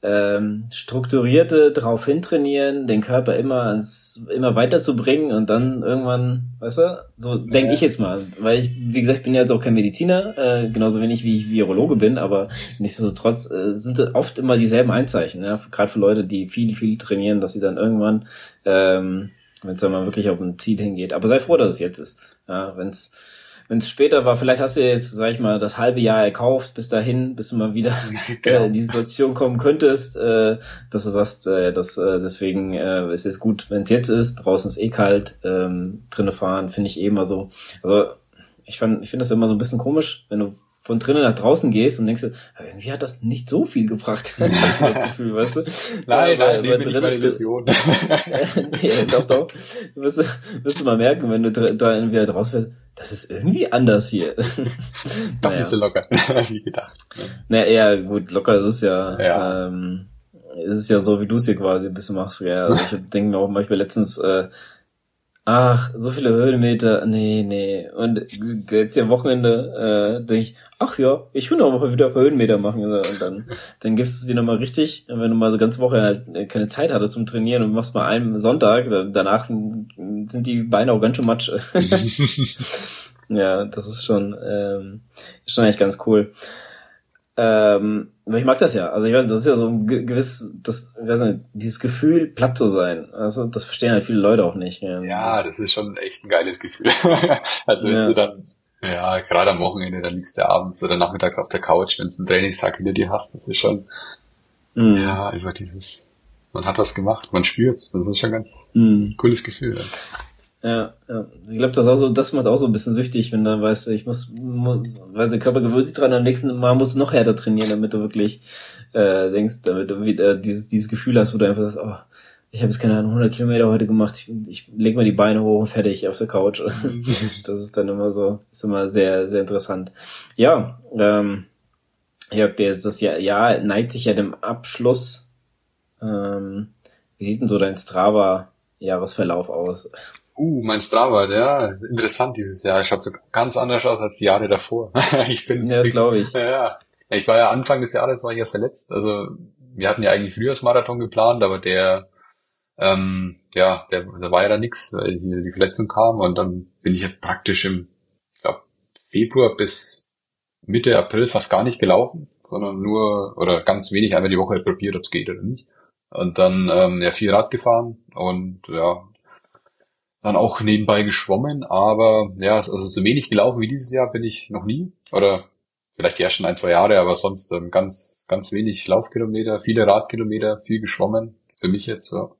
ähm, strukturierte drauf hintrainieren, den Körper immer ans, immer weiterzubringen und dann irgendwann, weißt du, so ja. denke ich jetzt mal, weil ich, wie gesagt, bin ja jetzt auch kein Mediziner, äh, genauso wenig wie ich Virologe bin, aber nichtsdestotrotz äh, sind oft immer dieselben Einzeichen, ja? gerade für Leute, die viel, viel trainieren, dass sie dann irgendwann, ähm, wenn es dann mal wirklich auf ein Ziel hingeht, aber sei froh, dass es jetzt ist, ja, wenn es wenn es später war, vielleicht hast du jetzt, sag ich mal, das halbe Jahr erkauft, bis dahin, bis du mal wieder <laughs> genau. äh, in die Situation kommen könntest, äh, dass du sagst, äh, dass äh, deswegen äh, ist es gut, wenn es jetzt ist, draußen ist eh kalt, ähm, drinnen fahren, finde ich eh immer so. Also ich fand, ich finde das immer so ein bisschen komisch, wenn du von drinnen nach draußen gehst und denkst, irgendwie hat das nicht so viel gebracht. <laughs> das Gefühl, weißt du? Nein, nein, nein, nicht meine Illusion. <laughs> nee, doch, doch. Du wirst, wirst du mal merken, wenn du da wieder draußen bist, das ist irgendwie anders hier. <laughs> Doch naja. nicht so locker, <laughs> wie gedacht. Naja, eher gut, locker ist es ja. ja. Ähm, es ist ja so, wie du es hier quasi ein bisschen machst, ja. Also ich <laughs> denke mir auch manchmal letztens, äh, ach, so viele Höhenmeter, nee, nee. Und jetzt hier am Wochenende äh, denke ich, ach ja, ich will noch mal wieder Höhenmeter machen. Und dann, dann gibst du sie nochmal richtig. Und wenn du mal so ganze Woche halt keine Zeit hattest zum Trainieren und machst mal einen Sonntag, danach sind die Beine auch ganz schön matsch. <laughs> <laughs> ja, das ist schon, ähm, schon eigentlich ganz cool. Ähm, ich mag das ja. Also ich weiß, das ist ja so ein gewiss, das, ich weiß nicht, dieses Gefühl, platt zu sein. Also das verstehen halt viele Leute auch nicht. Ja, ja das, das, ist schon echt ein geiles Gefühl. <laughs> also wenn ja. du dann, ja, gerade am Wochenende, dann liegst du abends oder nachmittags auf der Couch, wenn du einen Trainingstag hinter dir hast, das ist schon, mhm. ja, über dieses, man hat was gemacht, man spürt's, das ist schon ein ganz mhm. cooles Gefühl. Ja. Ja, ja. Ich glaube, das auch so, das macht auch so ein bisschen süchtig, wenn du weißt, ich muss, muss weil der Körper gewöhnt sich dran, am nächsten Mal musst du noch härter trainieren, damit du wirklich äh, denkst, damit du wieder dieses, dieses Gefühl hast, wo du einfach sagst, oh, ich habe jetzt keine Ahnung, 100 Kilometer heute gemacht, ich, ich leg mal die Beine hoch und fertig auf der Couch. <laughs> das ist dann immer so, ist immer sehr, sehr interessant. Ja, ähm, ja, das Jahr, Jahr neigt sich ja dem Abschluss. Ähm, wie sieht denn so dein Strava-Jahresverlauf aus? Uh, mein Strava, ja, ist interessant dieses Jahr. Schaut so ganz anders aus als die Jahre davor. <laughs> ich bin, ja, das glaube ich. <laughs> Ja, ich war ja Anfang des Jahres war ich ja verletzt. Also wir hatten ja eigentlich Frühjahrsmarathon geplant, aber der, ähm, ja, der, da war ja da nix, weil hier die Verletzung kam und dann bin ich ja praktisch im, ich glaube, Februar bis Mitte April fast gar nicht gelaufen, sondern nur oder ganz wenig einmal die Woche probiert, ob es geht oder nicht. Und dann ähm, ja viel Rad gefahren und ja dann auch nebenbei geschwommen, aber ja, also so wenig gelaufen wie dieses Jahr bin ich noch nie. Oder vielleicht die ersten ein, zwei Jahre, aber sonst ähm, ganz, ganz wenig Laufkilometer, viele Radkilometer, viel geschwommen, für mich jetzt so.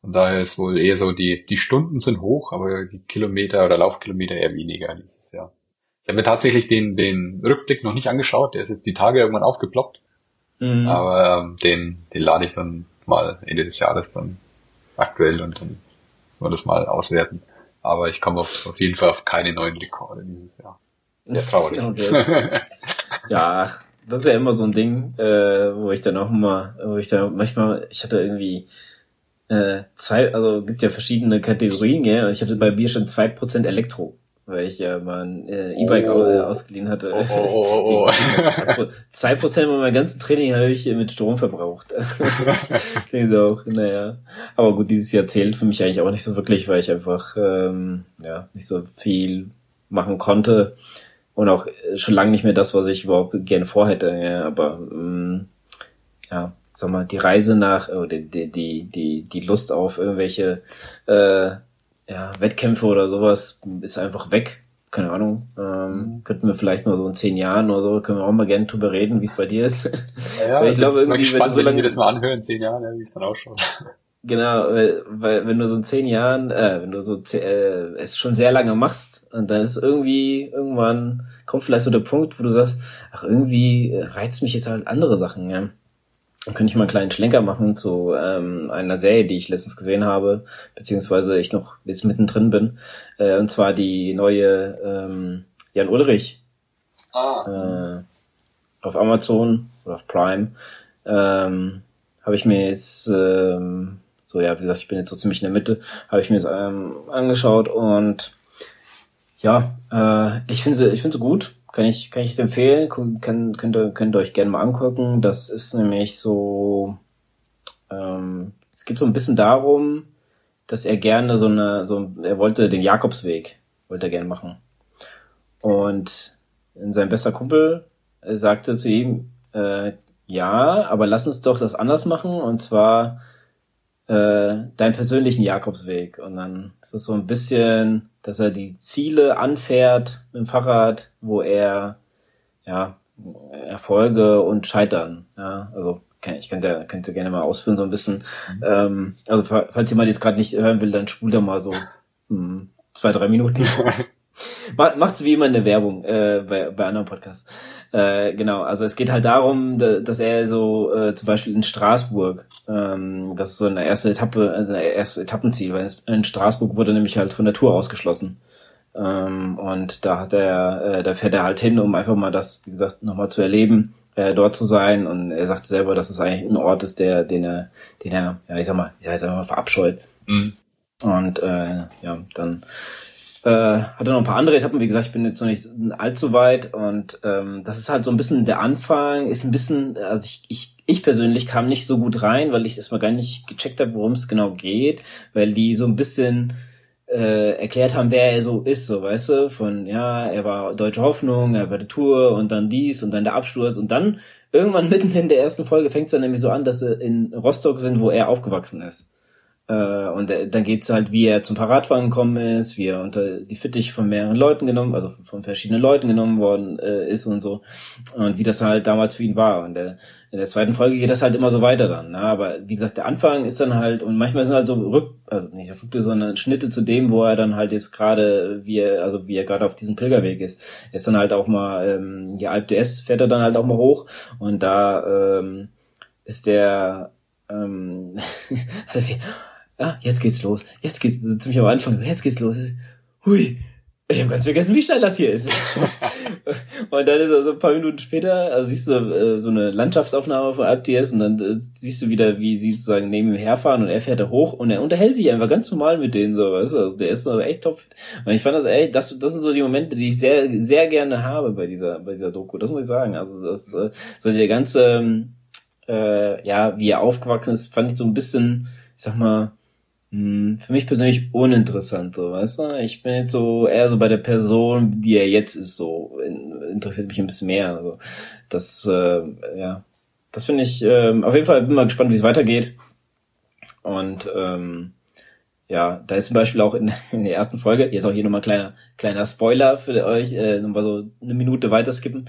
Von daher ist wohl eher so, die, die Stunden sind hoch, aber die Kilometer oder Laufkilometer eher weniger dieses Jahr. Ich habe mir tatsächlich den, den Rückblick noch nicht angeschaut, der ist jetzt die Tage irgendwann aufgeploppt. Mhm. Aber ähm, den, den lade ich dann mal Ende des Jahres dann aktuell und dann wir das mal auswerten. Aber ich komme auf, auf jeden Fall auf keine neuen Rekorde dieses Jahr. Sehr traurig. Okay. <laughs> ja, das ist ja immer so ein Ding, äh, wo ich dann auch immer, wo ich dann manchmal, ich hatte irgendwie äh, zwei, also gibt ja verschiedene Kategorien, ja. Ich hatte bei mir schon zwei Prozent Elektro weil ich ja mal ein äh, E-Bike oh. ausgeliehen hatte. Oh, oh, oh, <laughs> oh. Zwei Prozent meiner ganzen Training habe ich mit Strom verbraucht. <laughs> auch, naja. Aber gut, dieses Jahr zählt für mich eigentlich auch nicht so wirklich, weil ich einfach ähm, ja nicht so viel machen konnte und auch schon lange nicht mehr das, was ich überhaupt gerne vorhätte. Ja, aber ähm, ja, sag mal, die Reise nach, oh, die, die, die, die Lust auf irgendwelche äh, ja, Wettkämpfe oder sowas ist einfach weg. Keine Ahnung. Ähm, mhm. Könnten wir vielleicht mal so in zehn Jahren oder so, können wir auch mal gerne drüber reden, wie es bei dir ist. Ja, <laughs> ja ich glaube, irgendwie, gespannt, wenn du so lange, wenn wir das mal anhören, in zehn Jahren, ja, wie es dann ausschaut. <laughs> Genau, weil, weil wenn du so in zehn Jahren, äh, wenn du so äh, es schon sehr lange machst und dann ist irgendwie irgendwann kommt vielleicht so der Punkt, wo du sagst, ach irgendwie reizt mich jetzt halt andere Sachen, ja. Dann könnte ich mal einen kleinen Schlenker machen zu ähm, einer Serie, die ich letztens gesehen habe, beziehungsweise ich noch jetzt mittendrin bin. Äh, und zwar die neue ähm, Jan Ulrich ah. äh, auf Amazon oder auf Prime. Ähm, habe ich mir jetzt ähm, so ja, wie gesagt, ich bin jetzt so ziemlich in der Mitte, habe ich mir jetzt ähm, angeschaut und ja, äh, ich finde sie, ich finde sie gut. Kann ich, kann ich empfehlen, könnt, könnt, ihr, könnt ihr euch gerne mal angucken. Das ist nämlich so, ähm, es geht so ein bisschen darum, dass er gerne so eine, so, er wollte den Jakobsweg, wollte er gerne machen. Und sein bester Kumpel sagte zu ihm, äh, ja, aber lass uns doch das anders machen, und zwar äh, deinen persönlichen Jakobsweg. Und dann ist es so ein bisschen, dass er die Ziele anfährt mit dem Fahrrad, wo er ja Erfolge und Scheitern, ja, also ich könnte ja, könnte gerne mal ausführen, so ein bisschen. Mhm. Ähm, also falls jemand jetzt gerade nicht hören will, dann spult er mal so hm, zwei, drei Minuten. <laughs> Macht's wie immer in der Werbung äh, bei, bei anderen Podcasts. Äh, genau, also es geht halt darum, dass er so äh, zum Beispiel in Straßburg, ähm, das ist so eine erste Etappe, also ein erstes Etappenziel, weil in Straßburg wurde nämlich halt von der Tour ausgeschlossen. Ähm, und da hat er, äh, da fährt er halt hin, um einfach mal das, wie gesagt, nochmal zu erleben, äh, dort zu sein. Und er sagte selber, dass es eigentlich ein Ort ist, der, den er, den er, ja, ich sag mal, ich sag jetzt einfach mal verabscheut. Mhm. Und äh, ja, dann äh, hatte noch ein paar andere. Etappen, wie gesagt, ich bin jetzt noch nicht allzu weit und ähm, das ist halt so ein bisschen der Anfang, ist ein bisschen, also ich, ich, ich persönlich kam nicht so gut rein, weil ich erstmal gar nicht gecheckt habe, worum es genau geht, weil die so ein bisschen äh, erklärt haben, wer er so ist, so weißt du, von ja, er war Deutsche Hoffnung, er war der Tour und dann dies und dann der Absturz und dann irgendwann <laughs> mitten in der ersten Folge fängt es dann nämlich so an, dass sie in Rostock sind, wo er aufgewachsen ist. Äh, und äh, dann geht's halt, wie er zum Paradfahren gekommen ist, wie er unter die Fittich von mehreren Leuten genommen, also von verschiedenen Leuten genommen worden äh, ist und so. Und wie das halt damals für ihn war. Und der, in der zweiten Folge geht das halt immer so weiter dann. Ne? Aber wie gesagt, der Anfang ist dann halt, und manchmal sind halt so Rück, also nicht Rückblick, sondern Schnitte zu dem, wo er dann halt jetzt gerade, wie er, also wie er gerade auf diesem Pilgerweg ist. Ist dann halt auch mal, ähm, die Alp d'Huez fährt er dann halt auch mal hoch. Und da ähm, ist der ähm, <laughs> ah, jetzt geht's los, jetzt geht's, also ziemlich am Anfang, jetzt geht's los. Hui, ich habe ganz vergessen, wie steil das hier ist. <laughs> und dann ist er so ein paar Minuten später, also siehst du äh, so eine Landschaftsaufnahme von AlpDS und dann äh, siehst du wieder, wie sie sozusagen neben ihm herfahren und er fährt da hoch und er unterhält sich einfach ganz normal mit denen so, weißt du, also der ist also echt top. Und ich fand das echt, das, das sind so die Momente, die ich sehr, sehr gerne habe bei dieser, bei dieser Doku, das muss ich sagen. Also das, äh, so der ganze, äh, ja, wie er aufgewachsen ist, fand ich so ein bisschen, ich sag mal, für mich persönlich uninteressant, so, weißt du? Ich bin jetzt so eher so bei der Person, die er jetzt ist, so, interessiert mich ein bisschen mehr. Also, das, äh, ja, das finde ich, äh, auf jeden Fall bin mal gespannt, wie es weitergeht. Und, ähm, ja, da ist zum Beispiel auch in, <laughs> in der ersten Folge, jetzt auch hier nochmal kleiner, kleiner Spoiler für euch, äh, nochmal so eine Minute weiter skippen.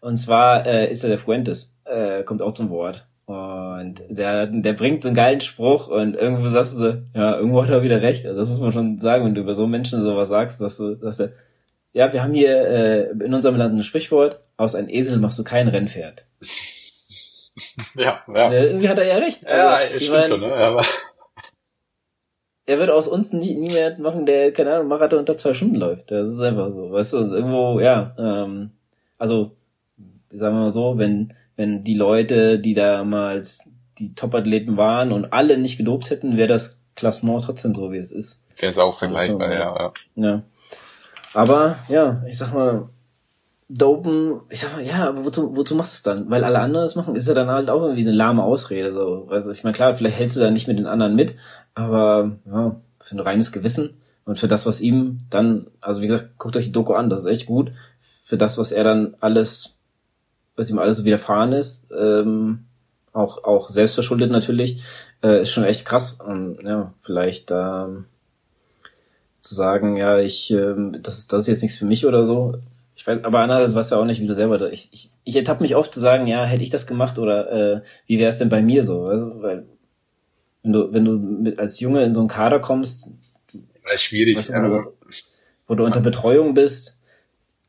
Und zwar äh, ist er der Fuentes, äh, kommt auch zum Wort. Und der, der bringt so einen geilen Spruch und irgendwo sagst du so, ja, irgendwo hat er wieder recht. Also das muss man schon sagen, wenn du über so Menschen sowas sagst, dass du, dass der, ja, wir haben hier äh, in unserem Land ein Sprichwort, aus einem Esel machst du kein Rennpferd. <laughs> Ja, ja. Äh, irgendwie hat er ja recht. Also, ja, stimmt mein, schon, ne? Aber <laughs> er wird aus uns nie, nie mehr machen, der, keine Ahnung, Marathon unter zwei Stunden läuft. Das ist einfach so, weißt du, irgendwo, ja, ähm, also, sagen wir mal so, wenn, wenn die Leute, die damals die Top-Athleten waren und alle nicht gedopt hätten, wäre das Klassement trotzdem so, wie es ist. Wäre es auch vergleichbar, also, ja, ja. Ja. Aber, ja, ich sag mal, Dopen, ich sag mal, ja, aber wozu, wozu machst du es dann? Weil alle anderen es machen, ist ja dann halt auch irgendwie eine lahme Ausrede, so. Also, ich meine, klar, vielleicht hältst du da nicht mit den anderen mit, aber, ja, für ein reines Gewissen und für das, was ihm dann, also wie gesagt, guckt euch die Doku an, das ist echt gut. Für das, was er dann alles was ihm alles so widerfahren ist, ähm, auch, auch selbstverschuldet natürlich, äh, ist schon echt krass. Und ja, vielleicht ähm, zu sagen, ja, ich, ähm, das ist, das ist jetzt nichts für mich oder so. Ich weiß, aber andererseits weißt du auch nicht, wie du selber da. Ich, ich, ich ertappe mich oft zu sagen, ja, hätte ich das gemacht oder äh, wie wäre es denn bei mir so? Also, weil wenn du, wenn du mit, als Junge in so einen Kader kommst, ist schwierig, weißt du, wo, du, wo du unter Betreuung bist,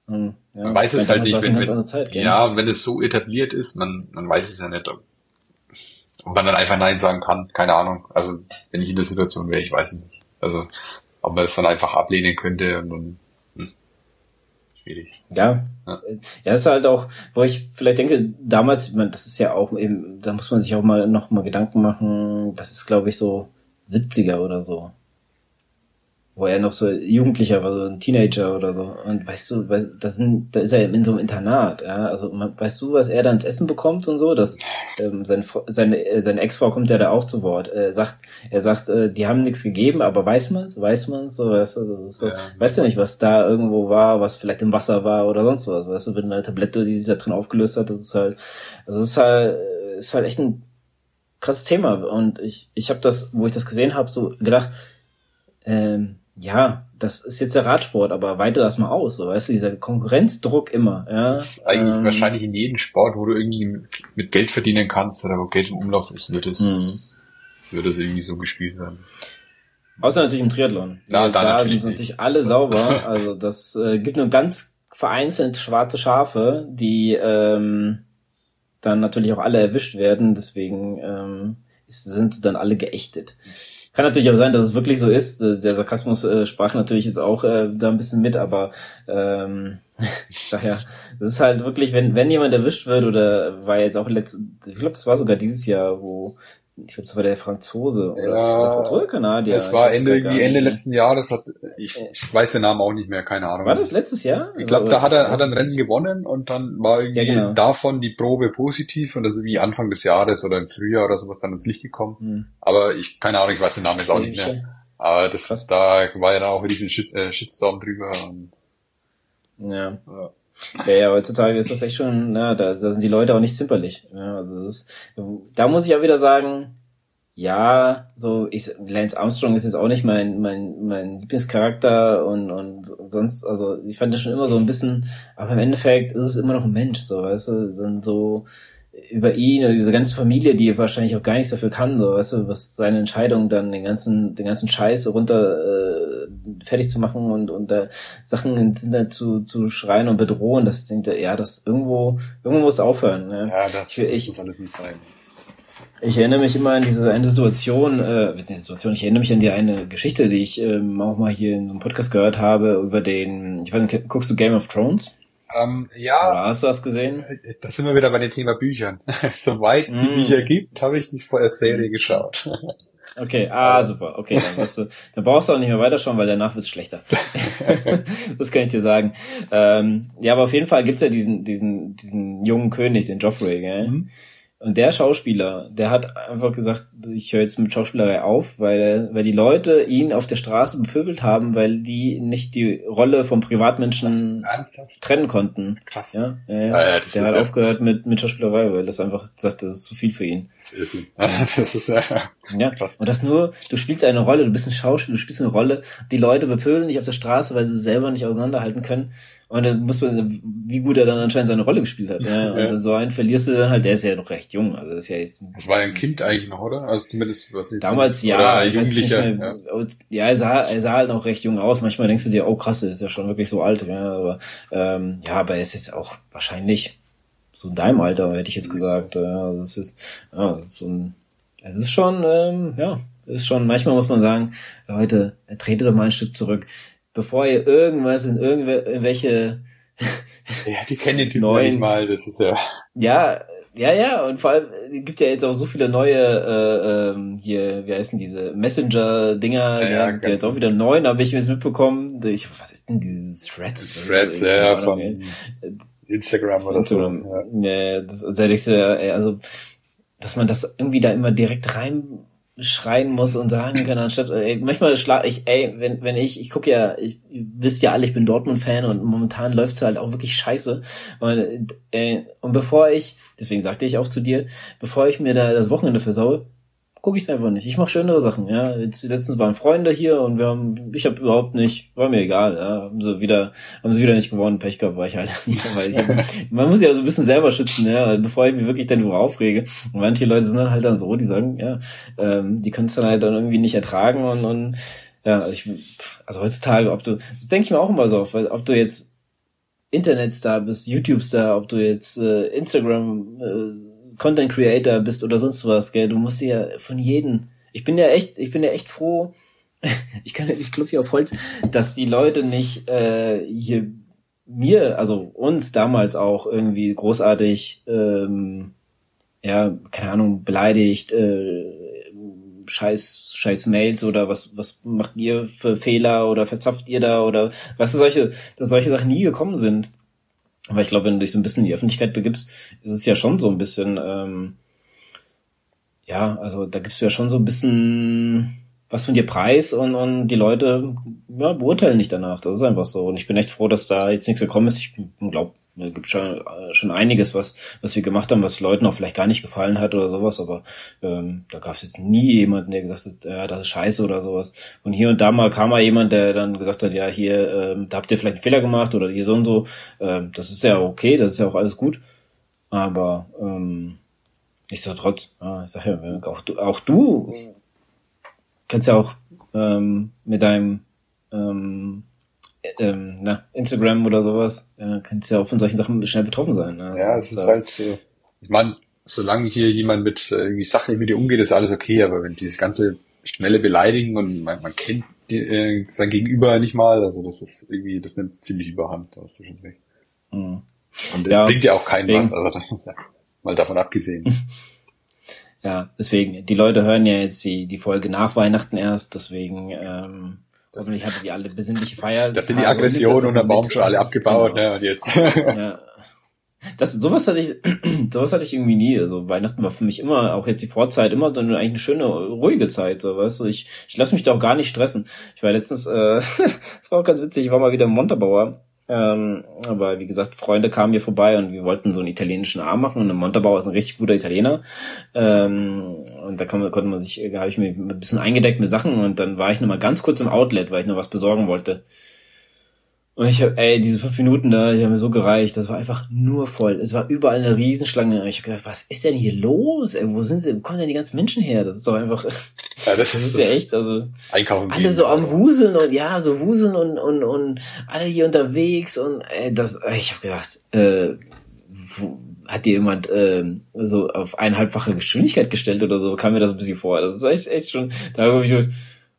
hm, ja, man weiß es halt nicht, wenn, wenn Zeit, ja, wenn es so etabliert ist, man, man weiß es ja nicht, ob, ob man dann einfach Nein sagen kann, keine Ahnung. Also, wenn ich in der Situation wäre, ich weiß es nicht. Also, ob man es dann einfach ablehnen könnte und dann, hm, schwierig. Ja. ja. Ja, ist halt auch, wo ich vielleicht denke, damals, meine, das ist ja auch eben, da muss man sich auch mal noch mal Gedanken machen, das ist glaube ich so 70er oder so wo er noch so Jugendlicher war, so ein Teenager oder so. Und weißt du, das sind, da ist er in so einem Internat, ja. Also weißt du, was er da ins Essen bekommt und so? Das, ähm, seine, seine, seine Ex-Frau kommt ja da auch zu Wort. Er sagt, er sagt, äh, die haben nichts gegeben, aber weiß man's? Weiß man's? So, weißt du, so, ja. weißt du nicht, was da irgendwo war, was vielleicht im Wasser war oder sonst was. Weißt du, wenn eine Tablette, die sich da drin aufgelöst hat, das ist halt, das ist halt, ist halt echt ein krasses Thema. Und ich, ich habe das, wo ich das gesehen habe, so gedacht, ähm, ja, das ist jetzt der Radsport, aber weite das mal aus, so weißt du, dieser Konkurrenzdruck immer. Ja, das ist eigentlich ähm, wahrscheinlich in jedem Sport, wo du irgendwie mit Geld verdienen kannst oder wo Geld im Umlauf ist, wird es, mhm. wird es irgendwie so gespielt werden. Außer natürlich im Triathlon. Na, da, natürlich sind natürlich alle sauber. <laughs> Also das äh, gibt nur ganz vereinzelt schwarze Schafe, die ähm, dann natürlich auch alle erwischt werden. Deswegen ähm, sind sie dann alle geächtet. Kann natürlich auch sein, dass es wirklich so ist. Äh, der Sarkasmus äh, sprach natürlich jetzt auch äh, da ein bisschen mit, aber ähm, <laughs> ich sag ja, das ist halt wirklich, wenn, wenn jemand erwischt wird oder war jetzt auch letztes, ich glaube, es war sogar dieses Jahr, wo ich glaube, das war der Franzose oder ja, der Franzose Kanadier. Es war Ende, wie Ende letzten Jahres, hat, ich, ich weiß den Namen auch nicht mehr, keine Ahnung. War das letztes Jahr? Ich glaube, da hat er, hat er ein Rennen gewonnen und dann war irgendwie ja, genau. davon die Probe positiv und das ist wie Anfang des Jahres oder im Frühjahr oder sowas dann ins Licht gekommen. Hm. Aber ich, keine Ahnung, ich weiß den Namen jetzt auch nicht mehr. Aber das, da war ja dann auch diesen Shit, äh, Shitstorm drüber und, ja. ja. Ja, ja, heutzutage ist das echt schon, ja, da, da sind die Leute auch nicht zimperlich. Ja, also das ist, da muss ich auch wieder sagen, ja, so ich Lance Armstrong ist jetzt auch nicht mein mein mein Lieblingscharakter und und sonst also ich fand das schon immer so ein bisschen, aber im Endeffekt ist es immer noch ein Mensch, so weißt du, dann so über ihn oder diese ganze Familie, die wahrscheinlich auch gar nichts dafür kann, so weißt du, was seine Entscheidung dann den ganzen den ganzen Scheiß runter äh, fertig zu machen und und da Sachen ins Internet zu zu schreien und bedrohen, das denkt er, ja, das irgendwo irgendwo muss aufhören. Ne? Ja, das, ich, muss alles nicht sein. Ich erinnere mich immer an diese eine Situation, äh, die Situation, ich erinnere mich an die eine Geschichte, die ich ähm, auch mal hier in einem Podcast gehört habe, über den, ich weiß nicht, guckst du Game of Thrones? Ähm, ja. Oder hast du das gesehen? Da sind wir wieder bei dem Thema Büchern. <laughs> Soweit es die mm. Bücher gibt, habe ich die vorher Serie geschaut. <laughs> Okay, ah, super. Okay, dann, weißt du, dann brauchst du auch nicht mehr weiterschauen, weil danach wird's schlechter. <laughs> das kann ich dir sagen. Ähm, ja, aber auf jeden Fall gibt's ja diesen, diesen, diesen jungen König, den Joffrey, gell? Mhm. Und der Schauspieler, der hat einfach gesagt, ich höre jetzt mit Schauspielerei auf, weil, weil die Leute ihn auf der Straße bepöbelt haben, weil die nicht die Rolle vom Privatmenschen trennen konnten. Krass. Ja, ja, ja. Ah, ja der hat aufgehört mit, mit Schauspielerei, weil das einfach sagt, das ist zu viel für ihn. <laughs> Das ist ja. Ja. Krass. Und das nur, du spielst eine Rolle, du bist ein Schauspieler, du spielst eine Rolle, die Leute bepöbeln dich auf der Straße, weil sie selber nicht auseinanderhalten können. Und dann muss man, wie gut er dann anscheinend seine Rolle gespielt hat. <laughs> Ja. Und dann so einen verlierst du dann halt, der ist ja noch recht jung. Also das ist ja jetzt. Das war ja ein Kind eigentlich noch, oder? Also zumindest was ich Damals ja, ich Jugendlicher. Mehr, ja, ja er, sah, er sah halt noch recht jung aus. Manchmal denkst du dir, oh krass, er ist ja schon wirklich so alt. Ja, aber ähm, ja, aber er ist jetzt auch wahrscheinlich so in deinem Alter, hätte ich jetzt gesagt. Ja, das ist, ja, das ist so ein, es ist schon, ähm, ja, ist schon, manchmal muss man sagen, Leute, tretet doch mal ein Stück zurück bevor ihr irgendwas in irgendwelche <laughs> ja, die kennen den Typen neuen, mal, das ist ja. Ja, ja, ja, und vor allem gibt ja jetzt auch so viele neue, äh, ähm, hier, wie heißen diese Messenger-Dinger, ja, ja, ja jetzt auch wieder neun, habe ich jetzt mitbekommen. Ich, was ist denn dieses Threads? Threads, ja, ja, von Instagram oder Instagram. so. Ja, ja das, also, dass man das irgendwie da immer direkt rein schreien muss und sagen kann, anstatt, ey, manchmal schlag ich, ey, wenn, wenn ich, ich gucke ja, ich, ihr wisst ja alle, ich bin Dortmund-Fan und momentan läuft's halt auch wirklich scheiße. Und, ey, und bevor ich, deswegen sagte ich auch zu dir, bevor ich mir da das Wochenende versaue, gucke ich es einfach nicht. Ich mache schönere Sachen. Ja, Jetzt, letztens waren Freunde hier und wir haben, ich habe überhaupt nicht, war mir egal. Ja, haben sie wieder, haben sie wieder nicht gewonnen. Pech gehabt war ich halt. <laughs> Weil ich man muss ja so ein bisschen selber schützen, ja, bevor ich mich wirklich dann über aufrege. Und manche Leute sind dann halt dann so, die sagen, ja, ähm, die können es dann halt dann irgendwie nicht ertragen und, und ja, also ich, also heutzutage, ob du, das denke ich mir auch immer so, weil ob du jetzt Internetstar bist, YouTube-Star, ob du jetzt äh, Instagram äh, Content Creator bist oder sonst was, gell, du musst ja von jedem. Ich bin ja echt, ich bin ja echt froh. <laughs> ich kann ja nicht klopfe hier auf Holz, dass die Leute nicht äh, hier mir, also uns damals auch irgendwie großartig, ähm, ja, keine Ahnung, beleidigt, äh, scheiß, scheiß Mails oder was, was macht ihr für Fehler oder verzapft ihr da oder was solche, dass solche Sachen nie gekommen sind. Aber ich glaube, wenn du dich so ein bisschen in die Öffentlichkeit begibst, ist es ja schon so ein bisschen, ähm, ja, also da gibst du ja schon so ein bisschen was von dir preis und, und die Leute ja, beurteilen nicht danach. Das ist einfach so. Und ich bin echt froh, dass da jetzt nichts gekommen ist. Ich glaube, es gibt schon, schon einiges, was, was wir gemacht haben, was Leuten auch vielleicht gar nicht gefallen hat oder sowas, aber ähm, da gab es jetzt nie jemanden, der gesagt hat, ja, das ist scheiße oder sowas. Und hier und da mal kam mal jemand, der dann gesagt hat, ja, hier, ähm, da habt ihr vielleicht einen Fehler gemacht oder hier so und so. Ähm, das ist ja okay, das ist ja auch alles gut. Aber ähm, ich sag trotz, ja, ich sag ja, auch du, auch du kannst ja auch ähm, mit deinem ähm, ähm, na, Instagram oder sowas, äh, kannst ja auch von solchen Sachen schnell betroffen sein. Ne? Ja, es ist, ist halt, äh, ich meine, solange hier jemand mit äh, irgendwie Sachen mit dir umgeht, ist alles okay, aber wenn dieses ganze schnelle Beleidigen und man, man kennt die, äh, sein Gegenüber nicht mal, also das ist irgendwie, das nimmt ziemlich überhand, hast du schon recht. Mhm. Und das ja, bringt ja auch keinen was, also das ist ja mal davon abgesehen. <laughs> ja, deswegen, die Leute hören ja jetzt die, die Folge nach Weihnachten erst, deswegen ähm, Hoffentlich hatte die alle besinnliche Feier. Da sind die Aggressionen unter Baum schon alle abgebaut, genau. ne, und jetzt. <laughs> ja. Das, sowas hatte ich, <clears throat> sowas hatte ich irgendwie nie. Also Weihnachten war für mich immer, auch jetzt die Vorzeit, immer so eine, eigentlich eine schöne, ruhige Zeit, so, weißt du. Ich, ich lasse mich da auch gar nicht stressen. Ich war letztens, äh, <laughs> das war auch ganz witzig, ich war mal wieder im Montabaur Ähm, aber wie gesagt, Freunde kamen hier vorbei und wir wollten so einen italienischen Arm machen. Und Montabau ist ein richtig guter Italiener. Ähm, und da man, konnte man sich, da habe ich mir ein bisschen eingedeckt mit Sachen und dann war ich noch mal ganz kurz im Outlet, weil ich noch was besorgen wollte. Und ich habe, ey, diese fünf Minuten da, die haben mir so gereicht. Das war einfach nur voll. Es war überall eine Riesenschlange. Ich habe gedacht, was ist denn hier los? Ey, wo sind, wo kommen denn die ganzen Menschen her? Das ist doch einfach, ja, das, das ist ja echt, also einkaufen alle so am Wuseln und ja, so Wuseln und und und alle hier unterwegs und ey, das, ich habe gedacht, äh, wo, hat dir jemand äh, so auf eineinhalbfache Geschwindigkeit gestellt oder so? Kam mir das ein bisschen vor. Das ist echt, echt schon. Da habe ich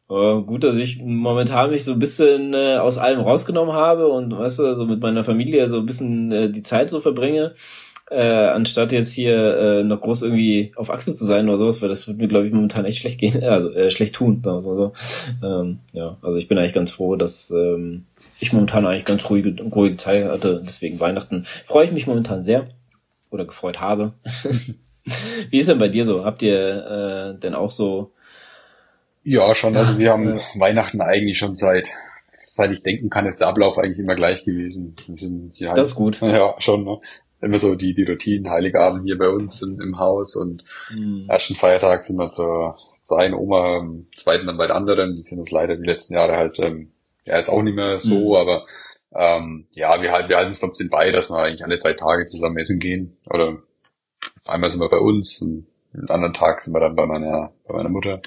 äh, gut, dass ich momentan mich so ein bisschen äh, aus allem rausgenommen habe und weißt du, so mit meiner Familie so ein bisschen äh, die Zeit so verbringe, äh, anstatt jetzt hier äh, noch groß irgendwie auf Achse zu sein oder sowas, weil das wird mir, glaube ich, momentan echt schlecht gehen, <laughs> also äh, schlecht tun. Also, ähm, ja, also ich bin eigentlich ganz froh, dass ähm, ich momentan eigentlich ganz ruhige, ruhige Zeit hatte. Deswegen Weihnachten freue ich mich momentan sehr oder gefreut habe. <laughs> Wie ist denn bei dir so? Habt ihr äh, denn auch so ja, schon. Also wir haben Weihnachten eigentlich schon seit, seit ich denken kann, ist der Ablauf eigentlich immer gleich gewesen. Wir sind hier halt, das ist gut. Ja, schon. Ne? Immer so die, die Routinen, Heiligabend hier bei uns in, im Haus und mhm. ersten Feiertag sind wir zur, zur einen Oma, am zweiten dann bei der anderen. Die sind uns leider die letzten Jahre halt, ähm, ja, jetzt auch nicht mehr so, mhm. aber ähm, ja, wir, halt, wir halten es trotzdem bei, dass wir eigentlich alle drei Tage zusammen essen gehen. Oder einmal sind wir bei uns und einen anderen Tag sind wir dann bei meiner, bei meiner Mutter